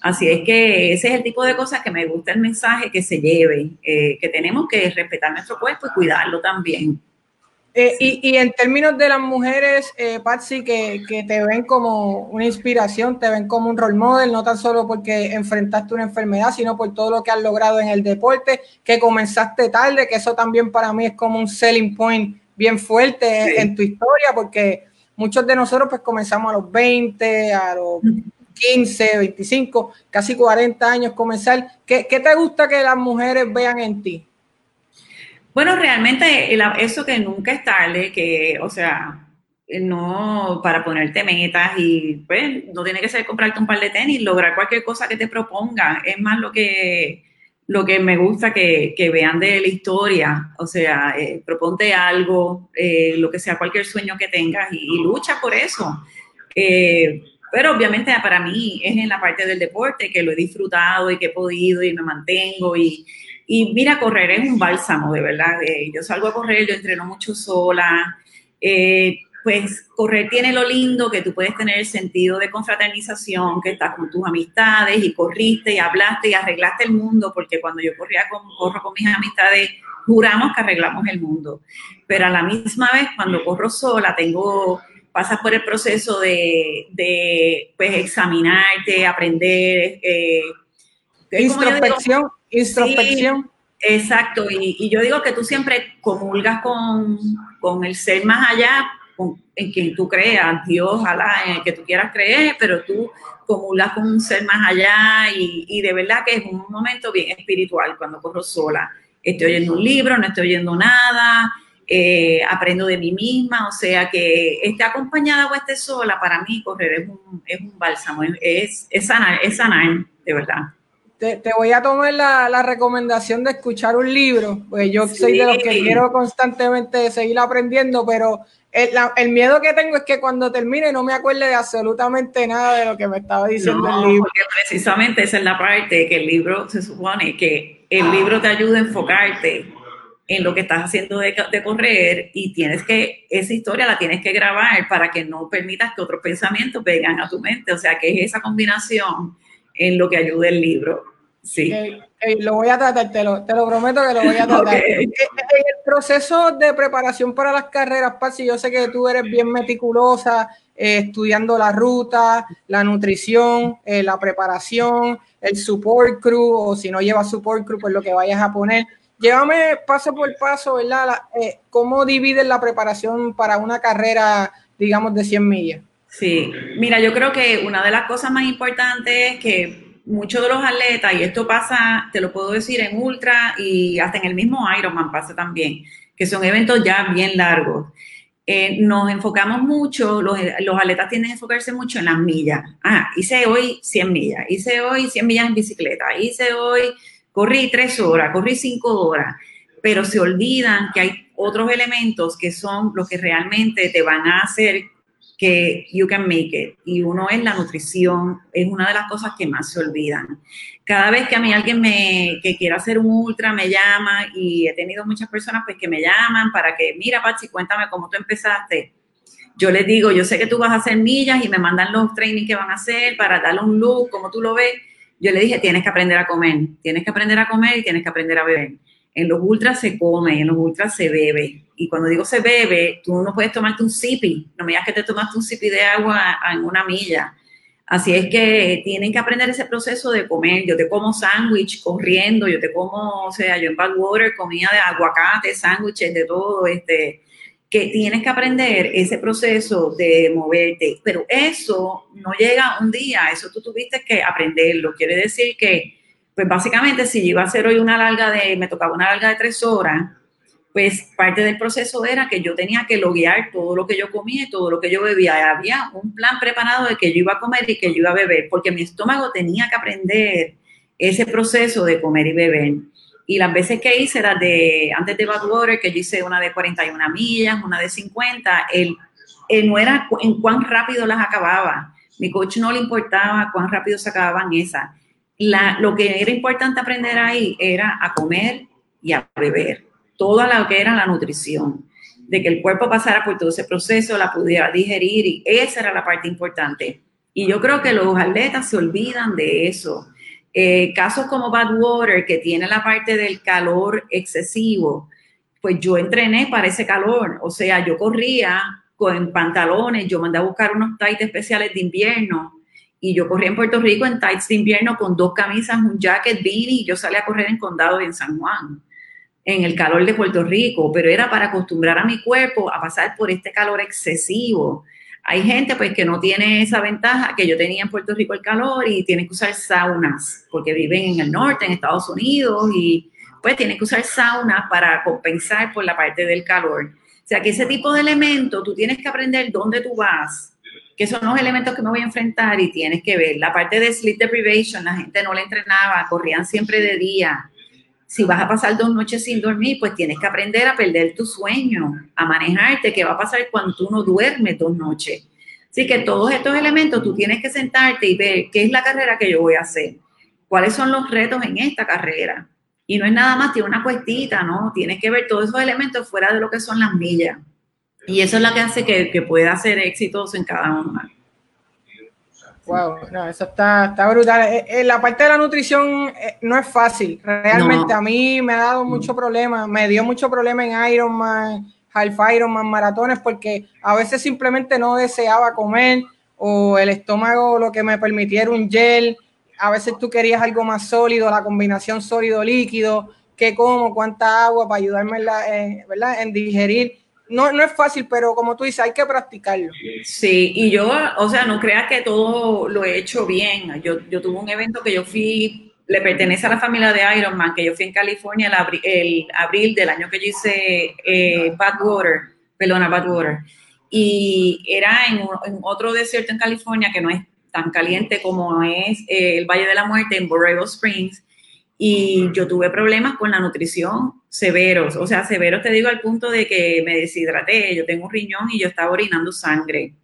Así es que ese es el tipo de cosas que me gusta el mensaje que se lleve, eh, que tenemos que respetar nuestro cuerpo y cuidarlo también. Eh, y, en términos de las mujeres, eh, Patsy, que, que, te ven como una inspiración, te ven como un role model, no tan solo porque enfrentaste una enfermedad, sino por todo lo que has logrado en el deporte, que comenzaste tarde, que eso también para mí es como un selling point bien fuerte en tu historia, porque muchos de nosotros pues comenzamos a los 20, a los 15, 25, casi 40 años comenzar. ¿Qué, ¿Qué, te gusta que las mujeres vean en ti? Bueno, realmente eso que nunca es tarde, que, o sea, no para ponerte metas y pues no tiene que ser comprarte un par de tenis, lograr cualquier cosa que te proponga. Es más lo que, lo que me gusta que, vean de la historia. O sea, eh, proponte algo, eh, lo que sea, cualquier sueño que tengas y, lucha por eso. Eh, pero obviamente para mí es en la parte del deporte que lo he disfrutado y que he podido y me mantengo y, y mira, correr es un bálsamo, de verdad. Eh, yo salgo a correr, yo entreno mucho sola. Eh, pues correr tiene lo lindo que tú puedes tener el sentido de confraternización, que estás con tus amistades y corriste y hablaste y arreglaste el mundo, porque cuando yo corría con, corro con mis amistades, juramos que arreglamos el mundo. Pero a la misma vez, cuando corro sola, tengo, pasas por el proceso de, de pues, examinarte, aprender. Eh, Introspección Introspección. exacto, y, yo digo que tú siempre comulgas con, con el ser más allá, en quien tú creas, Dios, Alá, en el que tú quieras creer, pero tú comulgas con un ser más allá y, de verdad que es un momento bien espiritual cuando corro sola. Estoy oyendo un libro, no estoy oyendo nada, eh, aprendo de mí misma, o sea que esté acompañada o esté sola, para mí correr es un, es un bálsamo, es, es, sanar, es sanar, de verdad te, voy a tomar la, recomendación de escuchar un libro, pues yo soy de los que quiero constantemente seguir aprendiendo, pero el, miedo que tengo es que cuando termine no me acuerde de absolutamente nada de lo que me estaba diciendo el libro. Porque precisamente esa es la parte que el libro se supone que el libro te ayuda a enfocarte en lo que estás haciendo de, de, correr y tienes que, esa historia la tienes que grabar para que no permitas que otros pensamientos vengan a tu mente. O sea, que es esa combinación en lo que ayude el libro. Sí. lo voy a tratar, te lo, prometo que lo voy a <laughs> tratar. En el proceso de preparación para las carreras, Patsy, yo sé que tú eres bien meticulosa, eh, estudiando la ruta, la nutrición, eh, la preparación, el support crew, o si no llevas support crew, pues lo que vayas a poner. Llévame paso por paso, ¿verdad? Eh, ¿Cómo dividen la preparación para una carrera, digamos, de 100 millas? Sí, mira, yo creo que una de las cosas más importantes es que muchos de los atletas, y esto pasa, te lo puedo decir, en ultra y hasta en el mismo Ironman pasa también, que son eventos ya bien largos. Eh, nos enfocamos mucho, los, atletas tienden a enfocarse mucho en las millas. Ah, hice hoy 100 millas, hice hoy 100 millas en bicicleta, hice hoy, corrí 3 horas, corrí 5 horas, pero se olvidan que hay otros elementos que son los que realmente te van a hacer que you can make it. Y uno es la nutrición, es una de las cosas que más se olvidan. Cada vez que a mí alguien me, que quiera hacer un ultra me llama y he tenido muchas personas pues que me llaman para que, mira Pachi, cuéntame cómo tú empezaste. Yo les digo, yo sé que tú vas a hacer millas y me mandan los trainings que van a hacer para darle un look, como tú lo ves. Yo le dije, tienes que aprender a comer, tienes que aprender a comer y tienes que aprender a beber. En los ultras se come, en los ultras se bebe. Y cuando digo se bebe, tú no puedes tomarte un sipi. No me digas que te tomaste un sipi de agua en una milla. Así es que tienen que aprender ese proceso de comer. Yo te como sándwich corriendo, yo te como, o sea, yo en Badwater comía de aguacate, sándwiches, de todo, este, tienes que aprender ese proceso de moverte. Pero eso no llega un día, eso tú tuviste que aprenderlo. Quiere decir que pues básicamente si yo iba a hacer hoy una larga de, me tocaba una larga de tres horas, pues parte del proceso era que yo tenía que loguear todo lo que yo comía y todo lo que yo bebía. Había un plan preparado de que yo iba a comer y que yo iba a beber, porque mi estómago tenía que aprender ese proceso de comer y beber. Y las veces que hice era de, antes de Badwater, que yo hice una de 41 millas, una de 50, él, no era en cuán rápido las acababa. Mi coach no le importaba cuán rápido se acababan esas lo que era importante aprender ahí era a comer y a beber, todo lo que era la nutrición, de que el cuerpo pasara por todo ese proceso, la pudiera digerir y esa era la parte importante. Y yo creo que los atletas se olvidan de eso. Eh, casos como Badwater, que tiene la parte del calor excesivo, pues yo entrené para ese calor, o sea, yo corría con pantalones, yo mandé a buscar unos tights especiales de invierno y yo corrí en Puerto Rico en tights de invierno con dos camisas, un jacket, beanie, y yo salí a correr en Condado y en San Juan, en el calor de Puerto Rico, pero era para acostumbrar a mi cuerpo a pasar por este calor excesivo. Hay gente pues que no tiene esa ventaja que yo tenía en Puerto Rico el calor y tiene que usar saunas porque viven en el norte, en Estados Unidos y pues tiene que usar saunas para compensar por la parte del calor. O sea que ese tipo de elementos tú tienes que aprender dónde tú vas, que son los elementos que me voy a enfrentar y tienes que ver. La parte de sleep deprivation, la gente no la entrenaba, corrían siempre de día. Si vas a pasar dos noches sin dormir, pues tienes que aprender a perder tu sueño, a manejarte, qué va a pasar cuando tú no duermes dos noches. Así que todos estos elementos tú tienes que sentarte y ver qué es la carrera que yo voy a hacer, cuáles son los retos en esta carrera. Y no es nada más, tiene una cuestita, ¿no? Tienes que ver todos esos elementos fuera de lo que son las millas. Y eso es lo que hace que, pueda ser exitoso en cada uno. Wow, no, eso está, está brutal. Eh, eh, la parte de la nutrición eh, no es fácil. Realmente a mí me ha dado mucho problema, me dio mucho problema en Ironman, Half Ironman, maratones, porque a veces simplemente no deseaba comer o el estómago lo que me permitiera un gel. A veces tú querías algo más sólido, la combinación sólido-líquido, qué como, cuánta agua para ayudarme ¿verdad? en digerir no, no es fácil, pero como tú dices, hay que practicarlo. Sí, y yo, o sea, no creas que todo lo he hecho bien. Yo, yo tuve un evento que yo fui, le pertenece a la familia de Ironman, que yo fui en California el, abril, del año que yo hice eh, Badwater, Pelona Badwater. Y era en, otro desierto en California que no es tan caliente como es eh, el Valle de la Muerte en Borrego Springs y yo tuve problemas con la nutrición severos, o sea, severos te digo al punto de que me deshidraté, yo tengo un riñón y yo estaba orinando sangre.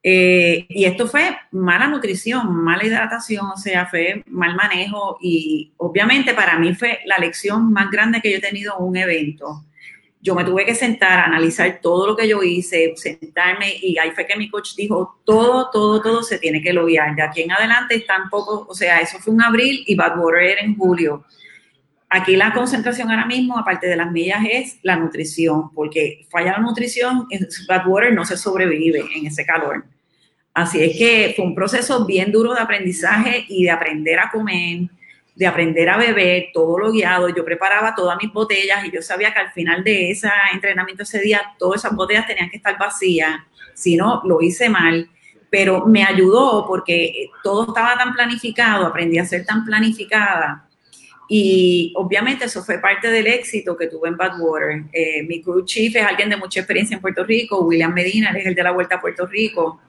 Eh, y esto fue mala nutrición, mala hidratación, o sea, fue mal manejo y obviamente para mí fue la lección más grande que yo he tenido en un evento. yo me tuve que sentar, analizar todo lo que yo hice, sentarme y ahí fue que mi coach dijo, todo, todo, todo se tiene que loguear. De aquí en adelante están poco, o sea, eso fue en abril y Badwater era en julio. Aquí la concentración ahora mismo, aparte de las millas, es la nutrición, porque falla la nutrición, Badwater no se sobrevive en ese calor. Así es que fue un proceso bien duro de aprendizaje y de aprender a comer, de aprender a beber, todo lo guiado. Yo preparaba todas mis botellas y yo sabía que al final de ese entrenamiento ese día, todas esas botellas tenían que estar vacías. Si no, lo hice mal. Pero me ayudó porque todo estaba tan planificado, aprendí a ser tan planificada. Y obviamente eso fue parte del éxito que tuve en Badwater. Eh, mi crew chief es alguien de mucha experiencia en Puerto Rico, William Medina, es el de la Vuelta a Puerto Rico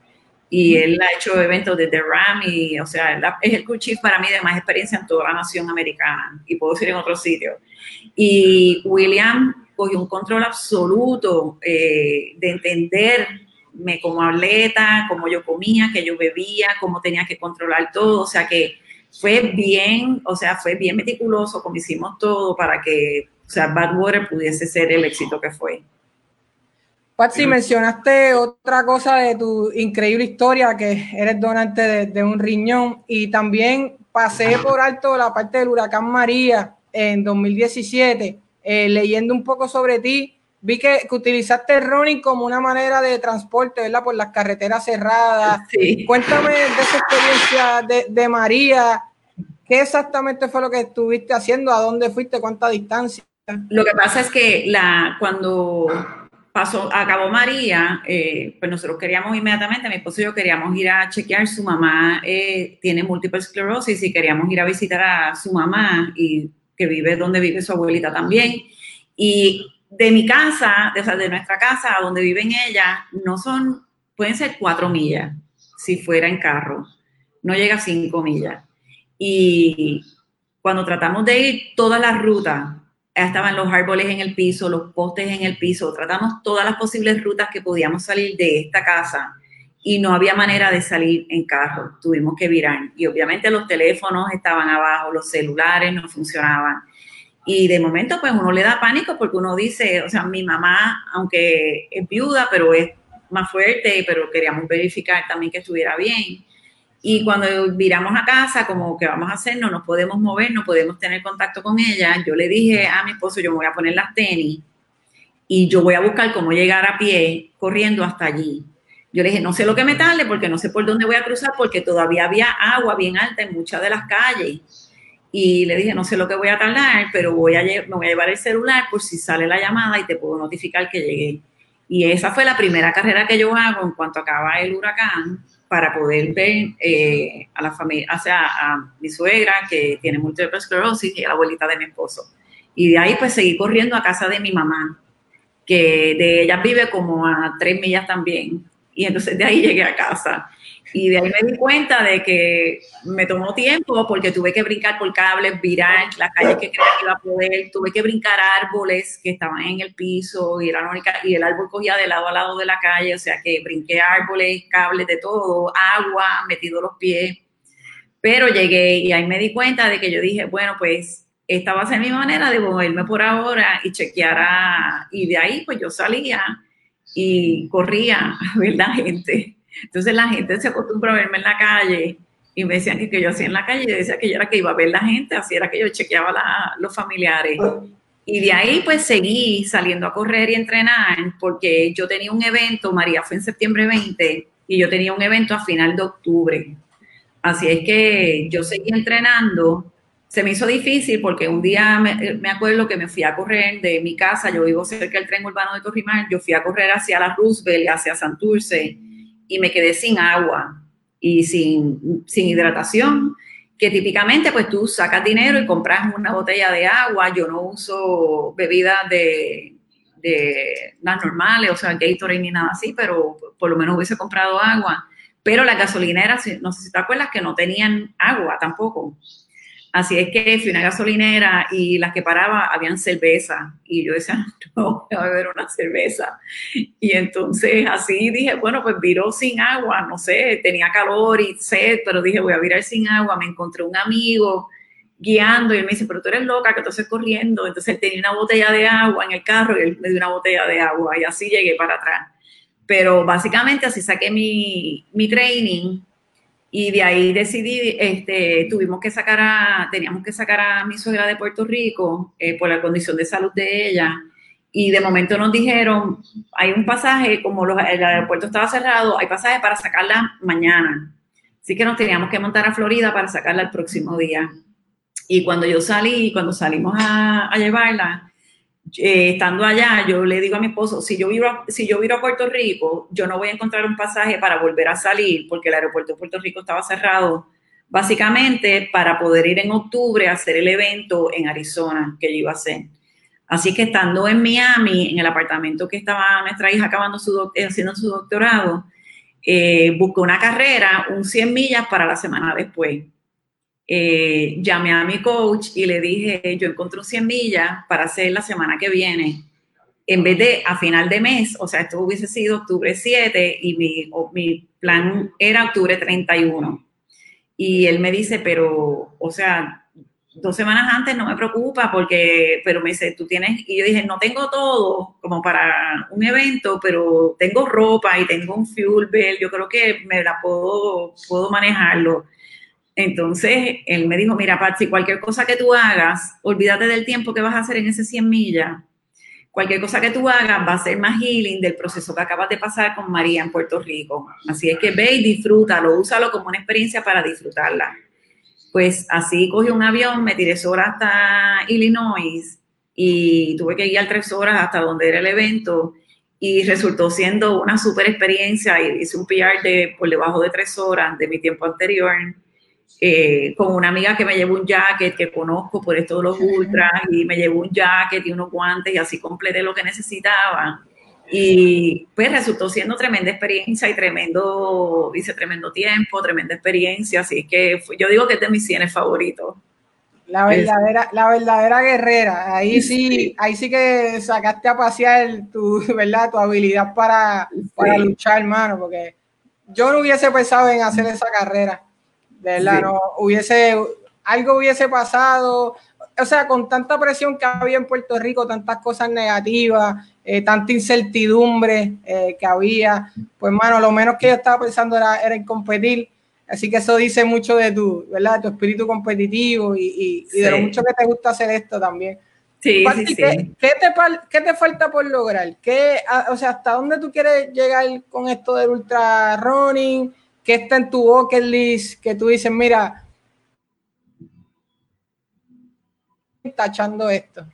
y él ha hecho eventos desde RAM y, o sea, es el crew chief para mí de más experiencia en toda la nación americana y puedo decir en otros sitios. Y William cogió un control absoluto eh, de entenderme como atleta, cómo yo comía, qué yo bebía, cómo tenía que controlar todo, o sea que fue bien, o sea, fue bien meticuloso como hicimos todo para que, o sea, Badwater pudiese ser el éxito que fue. Patsy, mencionaste otra cosa de tu increíble historia, que eres donante de, un riñón, y también pasé por alto la parte del huracán María en 2017, eh, leyendo un poco sobre ti, vi que, utilizaste el running como una manera de transporte, ¿verdad? Por las carreteras cerradas. Cuéntame de esa experiencia de, de María, ¿qué exactamente fue lo que estuviste haciendo? ¿A dónde fuiste? ¿Cuánta distancia? Lo que pasa es que la, cuando pasó, acabó María, eh, pues nosotros queríamos inmediatamente, mi esposo y yo queríamos ir a chequear, su mamá eh, tiene múltiple esclerosis y queríamos ir a visitar a su mamá y que vive donde vive su abuelita también. Y de mi casa, de, nuestra casa donde viven ella, no son, pueden ser cuatro millas si fuera en carro, no llega a cinco millas. Y cuando tratamos de ir toda la ruta, estaban los árboles en el piso, los postes en el piso, tratamos todas las posibles rutas que podíamos salir de esta casa y no había manera de salir en carro, tuvimos que virar y obviamente los teléfonos estaban abajo, los celulares no funcionaban y de momento pues uno le da pánico porque uno dice, o sea, mi mamá, aunque es viuda, pero es más fuerte, pero queríamos verificar también que estuviera bien y cuando viramos a casa, como que vamos a hacer, no nos podemos mover, no podemos tener contacto con ella, yo le dije a mi esposo, yo me voy a poner las tenis y yo voy a buscar cómo llegar a pie corriendo hasta allí. Yo le dije, no sé lo que me tarde porque no sé por dónde voy a cruzar porque todavía había agua bien alta en muchas de las calles. Y le dije, no sé lo que voy a tardar, pero voy a, me voy a llevar el celular por si sale la llamada y te puedo notificar que llegué. Y esa fue la primera carrera que yo hago en cuanto acaba el huracán para poder ver eh, a la familia, o sea, a mi suegra que tiene múltiple esclerosis y a la abuelita de mi esposo. Y de ahí pues seguí corriendo a casa de mi mamá, que de ella vive como a tres millas también. Y entonces de ahí llegué a casa. Y de ahí me di cuenta de que me tomó tiempo porque tuve que brincar por cables, virar la calle que creía que iba a poder, tuve que brincar árboles que estaban en el piso y, era única, y el árbol cogía de lado a lado de la calle, o sea que brinqué árboles, cables, de todo, agua, metido los pies. Pero llegué y ahí me di cuenta de que yo dije, bueno, pues esta va a ser mi manera de moverme por ahora y chequear a, y de ahí pues yo salía y corría a ver la gente entonces la gente se acostumbró a verme en la calle y me decían que, yo hacía en la calle, yo decía que yo era que iba a ver la gente, así era que yo chequeaba los familiares. Y de ahí pues seguí saliendo a correr y entrenar porque yo tenía un evento, María fue en septiembre 20 y yo tenía un evento a final de octubre. Así es que yo seguí entrenando. Se me hizo difícil porque un día me, me, acuerdo que me fui a correr de mi casa, yo vivo cerca del tren urbano de Torrimar, yo fui a correr hacia la Roosevelt, hacia Santurce y me quedé sin agua y sin, sin hidratación, que típicamente pues tú sacas dinero y compras una botella de agua, yo no uso bebidas de, de las normales, o sea, Gatorade ni nada así, pero por lo menos hubiese comprado agua. Pero las gasolineras, no sé si te acuerdas, que no tenían agua tampoco. Así es que fui una gasolinera y las que paraba habían cerveza y yo decía, <laughs> no, voy a beber una cerveza. Y entonces así dije, bueno, pues viró sin agua, no sé, tenía calor y sed, pero dije, voy a virar sin agua. Me encontré un amigo guiando y él me dice, pero tú eres loca, que tú estás corriendo. Entonces él tenía una botella de agua en el carro y él me dio una botella de agua y así llegué para atrás. Pero básicamente así saqué mi, mi training y de ahí decidí, este, tuvimos que sacar a, teníamos que sacar a mi suegra de Puerto Rico eh, por la condición de salud de ella. Y de momento nos dijeron, hay un pasaje, como los, el aeropuerto estaba cerrado, hay pasaje para sacarla mañana. Así que nos teníamos que montar a Florida para sacarla el próximo día. Y cuando yo salí, cuando salimos a, a llevarla, eh, estando allá, yo le digo a mi esposo, si yo, vivo, si yo a Puerto Rico, yo no voy a encontrar un pasaje para volver a salir, porque el aeropuerto de Puerto Rico estaba cerrado, básicamente para poder ir en octubre a hacer el evento en Arizona que yo iba a hacer. Así que estando en Miami, en el apartamento que estaba nuestra hija acabando su eh, haciendo su doctorado, eh, busqué una carrera, un 100 millas para la semana después. Eh, llamé a mi coach y le dije, yo encontré un 100 millas para hacer la semana que viene. En vez de a final de mes, o sea, esto hubiese sido octubre 7 y mi, mi plan era octubre 31. Y él me dice, pero, o sea, dos semanas antes no me preocupa porque, pero me dice, tú tienes, y yo dije, no tengo todo como para un evento, pero tengo ropa y tengo un fuel bill, yo creo que me la puedo, puedo manejarlo. Entonces, él me dijo, mira, Patsy, cualquier cosa que tú hagas, olvídate del tiempo que vas a hacer en ese 100 millas. Cualquier cosa que tú hagas va a ser más healing del proceso que acabas de pasar con María en Puerto Rico. Así es que ve y disfrútalo, úsalo como una experiencia para disfrutarla. Pues así cogí un avión, me tiré horas hasta Illinois y tuve que guiar tres horas hasta donde era el evento y resultó siendo una super experiencia. Hice un PR de por debajo de tres horas de mi tiempo anterior eh, con una amiga que me llevó un jacket que conozco por esto de los ultras y me llevó un jacket y unos guantes y así completé lo que necesitaba. Y pues resultó siendo tremenda experiencia y tremendo, hice tremendo tiempo, tremenda experiencia, así que yo digo que es de mis cienes favoritos. La verdadera, la verdadera guerrera, ahí sí, ahí sí que sacaste a pasear tu, ¿verdad? tu habilidad para, para luchar, hermano, porque yo no hubiese pensado en hacer esa carrera de verdad, no hubiese, algo hubiese pasado, o sea, con tanta presión que había en Puerto Rico, tantas cosas negativas, eh, tanta incertidumbre eh, que había, pues, mano, lo menos que yo estaba pensando era, era en competir. Así que eso dice mucho de tu, ¿verdad? tu espíritu competitivo y, y, de lo mucho que te gusta hacer esto también. Sí, sí, sí. ¿qué, te, ¿qué, te, falta por lograr? ¿Qué, o sea, ¿hasta dónde tú quieres llegar con esto del ultra running? ¿Qué está en tu bucket list que tú dices, mira, tachando esto?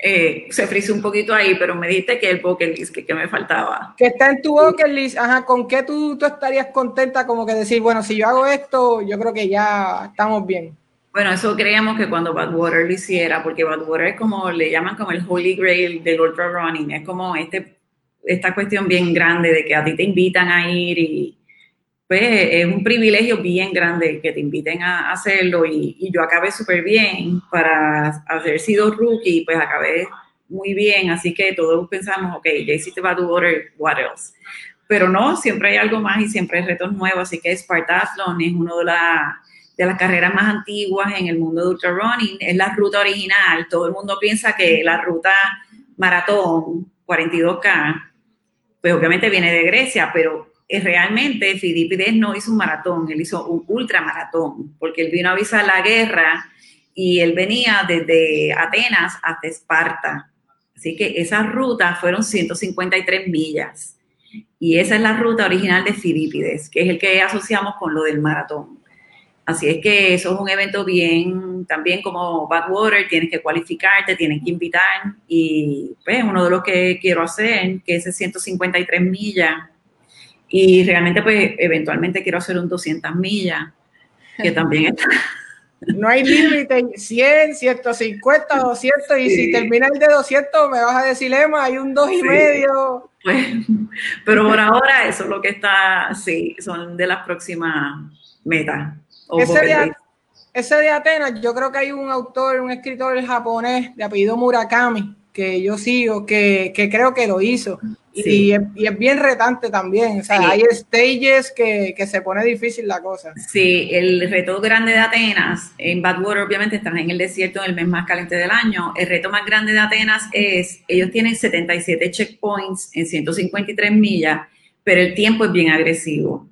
Eh, se frizó un poquito ahí, pero me dijiste que el bucket list, que, me faltaba. Que está en tu bucket list, ajá, ¿con qué tú, tú estarías contenta como que decir, bueno, si yo hago esto, yo creo que ya estamos bien? Bueno, eso creíamos que cuando Badwater lo hiciera, porque Badwater es como, le llaman como el holy grail del ultra running, es como este, esta cuestión bien grande de que a ti te invitan a ir y, pues es un privilegio bien grande que te inviten a hacerlo y, yo acabé súper bien para haber sido rookie, pues acabé muy bien, así que todos pensamos, ok, ya hiciste Badwater, what else? Pero no, siempre hay algo más y siempre hay retos nuevos, así que Spartathlon es una de, la, de las carreras más antiguas en el mundo de ultra running, es la ruta original, todo el mundo piensa que la ruta maratón 42K, pues obviamente viene de Grecia, pero realmente Filipides no hizo un maratón, él hizo un ultramaratón, porque él vino a avisar la guerra y él venía desde Atenas hasta Esparta. Así que esa ruta fueron 153 millas. Y esa es la ruta original de Filipides, que es el que asociamos con lo del maratón. Así es que eso es un evento bien, también como Badwater, tienes que cualificarte, tienes que invitar. Y pues uno de los que quiero hacer, que es 153 millas, y realmente, pues, eventualmente quiero hacer un 200 millas, que también está. No hay límite, 100, 150, 200, y si termina el de 200, me vas a decir, Emma, hay un 2 y medio. Pues, pero por ahora eso es lo que está, sí, son de las próximas metas. Ese de, ese de Atenas, yo creo que hay un autor, un escritor japonés de apellido Murakami, que yo sigo que, que creo que lo hizo. Y, es, bien retante también. O sea, hay stages que, que, se pone difícil la cosa. Sí, el reto grande de Atenas, en Badwater obviamente están en el desierto en el mes más caliente del año. El reto más grande de Atenas es, ellos tienen 77 checkpoints en 153 millas, pero el tiempo es bien agresivo,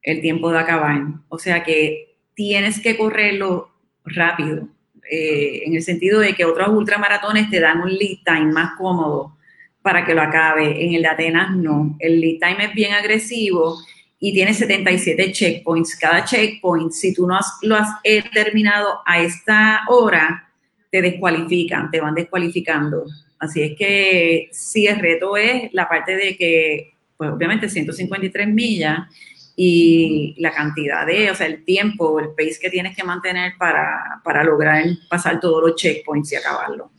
el tiempo de acabar. O sea que tienes que correrlo rápido eh, en el sentido de que otros ultramaratones te dan un lead time más cómodo para que lo acabe. En el de Atenas no. El lead time es bien agresivo y tiene 77 checkpoints. Cada checkpoint, si tú no lo has eh, terminado a esta hora, te descualifican, te van descualificando. Así es que sí, el reto es la parte de que, pues obviamente 153 millas y la cantidad de, o sea, el tiempo, el pace que tienes que mantener para, para lograr pasar todos los checkpoints y acabarlo.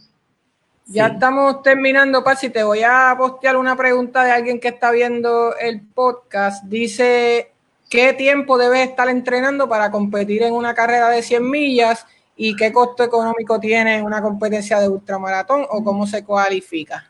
Ya estamos terminando, Pasi. Te voy a postear una pregunta de alguien que está viendo el podcast. Dice, ¿qué tiempo debe estar entrenando para competir en una carrera de 100 millas? ¿Y qué costo económico tiene una competencia de ultramaratón o cómo se cualifica?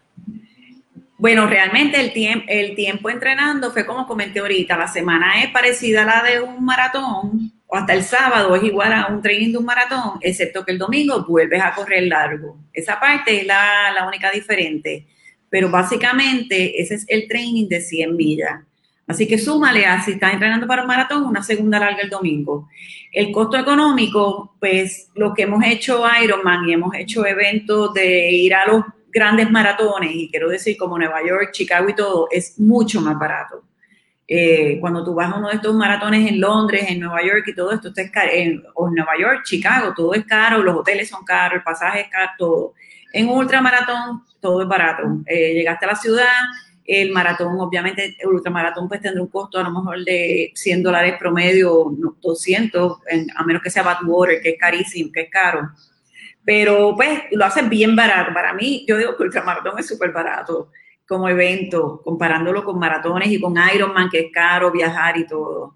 Bueno, realmente el, tiempo, el tiempo entrenando fue como comenté ahorita, la semana es parecida a la de un maratón, o hasta el sábado es igual a un training de un maratón, excepto que el domingo vuelves a correr largo. Esa parte es la, la única diferente, pero básicamente ese es el training de 100 millas. Así que súmale a si estás entrenando para un maratón, una segunda larga el domingo. El costo económico, pues lo que hemos hecho Ironman y hemos hecho eventos de ir a los grandes maratones, y quiero decir como Nueva York, Chicago y todo, es mucho más barato. Eh, cuando tú vas a uno de estos maratones en Londres, en Nueva York y todo esto, está en, o en Nueva York, Chicago, todo es caro, los hoteles son caros, el pasaje es caro, todo. En un ultramaratón, todo es barato. Eh, llegaste a la ciudad, el maratón, obviamente, el ultramaratón pues tendrá un costo a lo mejor de 100 dólares promedio, 200, a menos que sea Badwater, que es carísimo, que es caro pero pues lo hacen bien barato. Para mí, yo digo que ultramaratón es súper barato como evento, comparándolo con maratones y con Ironman, que es caro viajar y todo.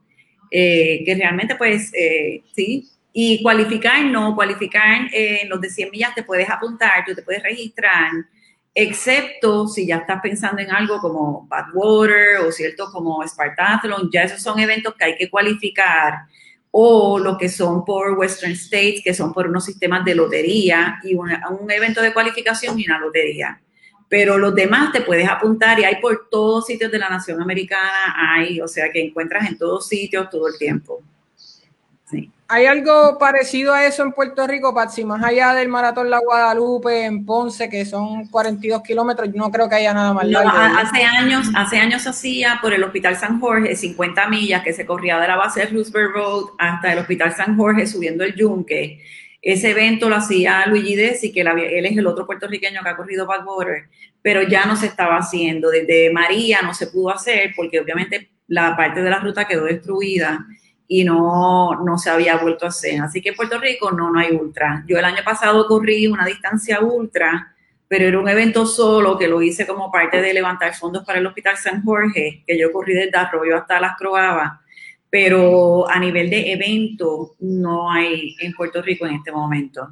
Eh, que realmente pues eh, sí. Y cualificar, no, cualificar en los de 100 millas te puedes apuntar, tú te puedes registrar, excepto si ya estás pensando en algo como Badwater o cierto como Spartathlon, ya esos son eventos que hay que cualificar o lo que son por Western States, que son por unos sistemas de lotería y un evento de cualificación y una lotería. Pero los demás te puedes apuntar y hay por todos sitios de la nación americana, hay, o sea que encuentras en todos sitios todo el tiempo. ¿Hay algo parecido a eso en Puerto Rico, Patsy? Más allá del Maratón La Guadalupe en Ponce, que son 42 kilómetros, no creo que haya nada más largo. hace años, hace años hacía por el Hospital San Jorge 50 millas que se corría de la base de Roosevelt Road hasta el Hospital San Jorge subiendo el Yunque. Ese evento lo hacía Luigi Desi, que él es el otro puertorriqueño que ha corrido Backwater, pero ya no se estaba haciendo. Desde María no se pudo hacer porque obviamente la parte de la ruta quedó destruida y no, no se había vuelto a hacer. Así que en Puerto Rico no, no hay ultra. Yo el año pasado corrí una distancia ultra, pero era un evento solo que lo hice como parte de levantar fondos para el Hospital San Jorge, que yo corrí desde Arroyo hasta Las Croabas, pero a nivel de evento no hay en Puerto Rico en este momento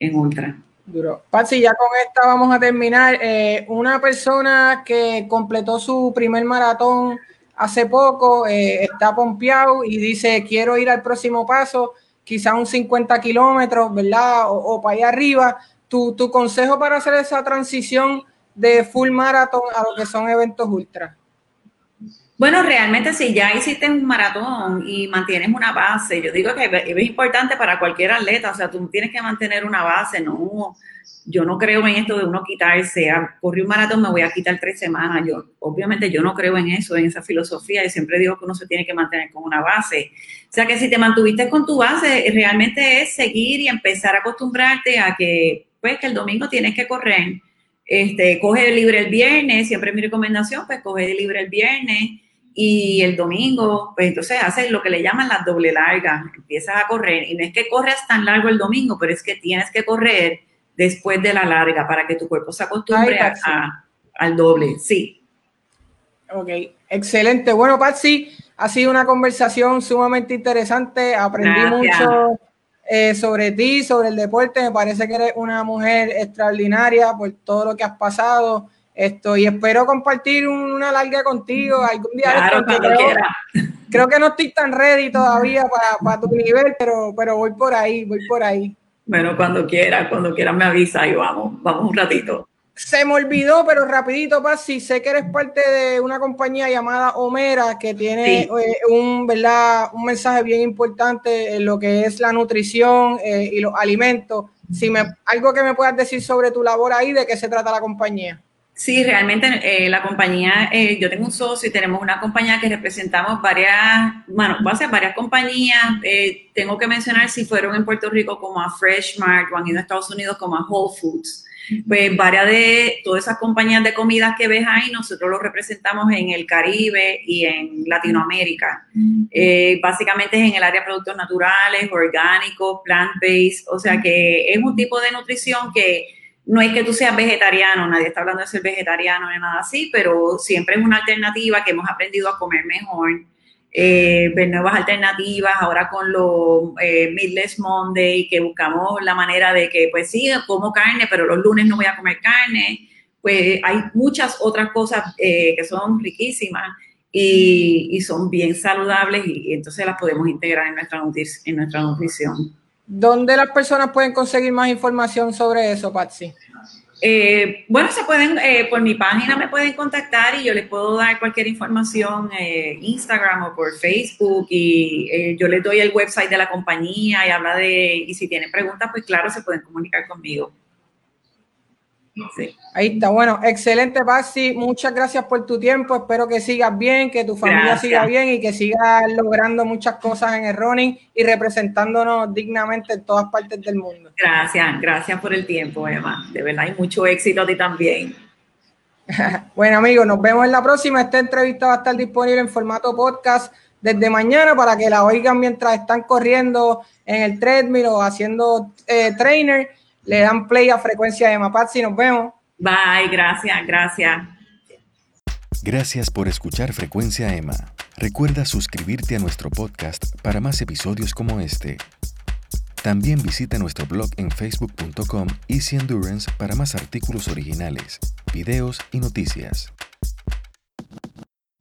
en ultra. Duro. Patsy, ya con esta vamos a terminar. Eh, una persona que completó su primer maratón hace poco, eh, está pompeado y dice, quiero ir al próximo paso, quizá un 50 kilómetros, ¿verdad? O, para allá arriba. Tu, tu consejo para hacer esa transición de full maratón a lo que son eventos ultra. Bueno, realmente si ya hiciste un maratón y mantienes una base, yo digo que es importante para cualquier atleta, o sea, tú tienes que mantener una base, no, yo no creo en esto de uno quitarse, a, corrí un maratón, me voy a quitar tres semanas, yo, obviamente yo no creo en eso, en esa filosofía, y siempre digo que uno se tiene que mantener con una base. O sea, que si te mantuviste con tu base, realmente es seguir y empezar a acostumbrarte a que, pues, que el domingo tienes que correr, este, coge libre el viernes, siempre mi recomendación, pues, coge libre el viernes, y el domingo, pues entonces haces lo que le llaman la doble larga, empiezas a correr y no es que corres tan largo el domingo, pero es que tienes que correr después de la larga para que tu cuerpo se acostumbre a, al doble, sí. Ok, excelente. Bueno, Patsy, ha sido una conversación sumamente interesante, aprendí mucho eh, sobre ti, sobre el deporte. Me parece que eres una mujer extraordinaria por todo lo que has pasado. Esto, y espero compartir una larga contigo algún día. Claro, cuando creo, que no estoy tan ready todavía para, para tu nivel, pero, pero voy por ahí, voy por ahí. Bueno, cuando quiera, cuando quiera me avisa y vamos, vamos un ratito. Se me olvidó, pero rapidito, Pasi, sé que eres parte de una compañía llamada Homera que tiene Sí. eh, un, ¿verdad? un mensaje bien importante en lo que es la nutrición eh, y los alimentos. Si me, algo que me puedas decir sobre tu labor ahí, de qué se trata la compañía. Sí, realmente eh, la compañía, eh, yo tengo un socio y tenemos una compañía que representamos varias, bueno, va a ser varias compañías. Eh, tengo que mencionar si fueron en Puerto Rico como a Fresh Mart o han ido a Estados Unidos como a Whole Foods. Pues varias de todas esas compañías de comidas que ves ahí, nosotros los representamos en el Caribe y en Latinoamérica. Eh, básicamente es en el área de productos naturales, orgánicos, plant-based, o sea que es un tipo de nutrición que no es que tú seas vegetariano, nadie está hablando de ser vegetariano ni nada así, pero siempre es una alternativa que hemos aprendido a comer mejor, eh, ver nuevas alternativas, ahora con los eh, Monday, que buscamos la manera de que, pues sí, como carne, pero los lunes no voy a comer carne, pues hay muchas otras cosas eh, que son riquísimas y, son bien saludables y, entonces las podemos integrar en en nuestra nutrición. ¿Dónde las personas pueden conseguir más información sobre eso, Patsy? Eh, bueno, se pueden, eh, por mi página me pueden contactar y yo les puedo dar cualquier información, eh, Instagram o por Facebook y eh, yo les doy el website de la compañía y habla de, y si tienen preguntas, pues claro, se pueden comunicar conmigo. Sí. Ahí está, bueno, excelente, Patsy. Muchas gracias por tu tiempo. Espero que sigas bien, que tu familia Gracias. siga bien y que sigas logrando muchas cosas en el running y representándonos dignamente en todas partes del mundo. Gracias, gracias por el tiempo, Emma. De verdad, y mucho éxito a ti también. <laughs> Bueno, amigos, nos vemos en la próxima. Esta entrevista va a estar disponible en formato podcast desde mañana para que la oigan mientras están corriendo en el treadmill o haciendo eh, trainer. Le dan play a frecuencia de Mapazzi. Nos vemos. Bye, gracias, gracias. Gracias por escuchar Frecuencia Emma. Recuerda suscribirte a nuestro podcast para más episodios como este. También visita nuestro blog en facebook.com Easy Endurance para más artículos originales, videos y noticias.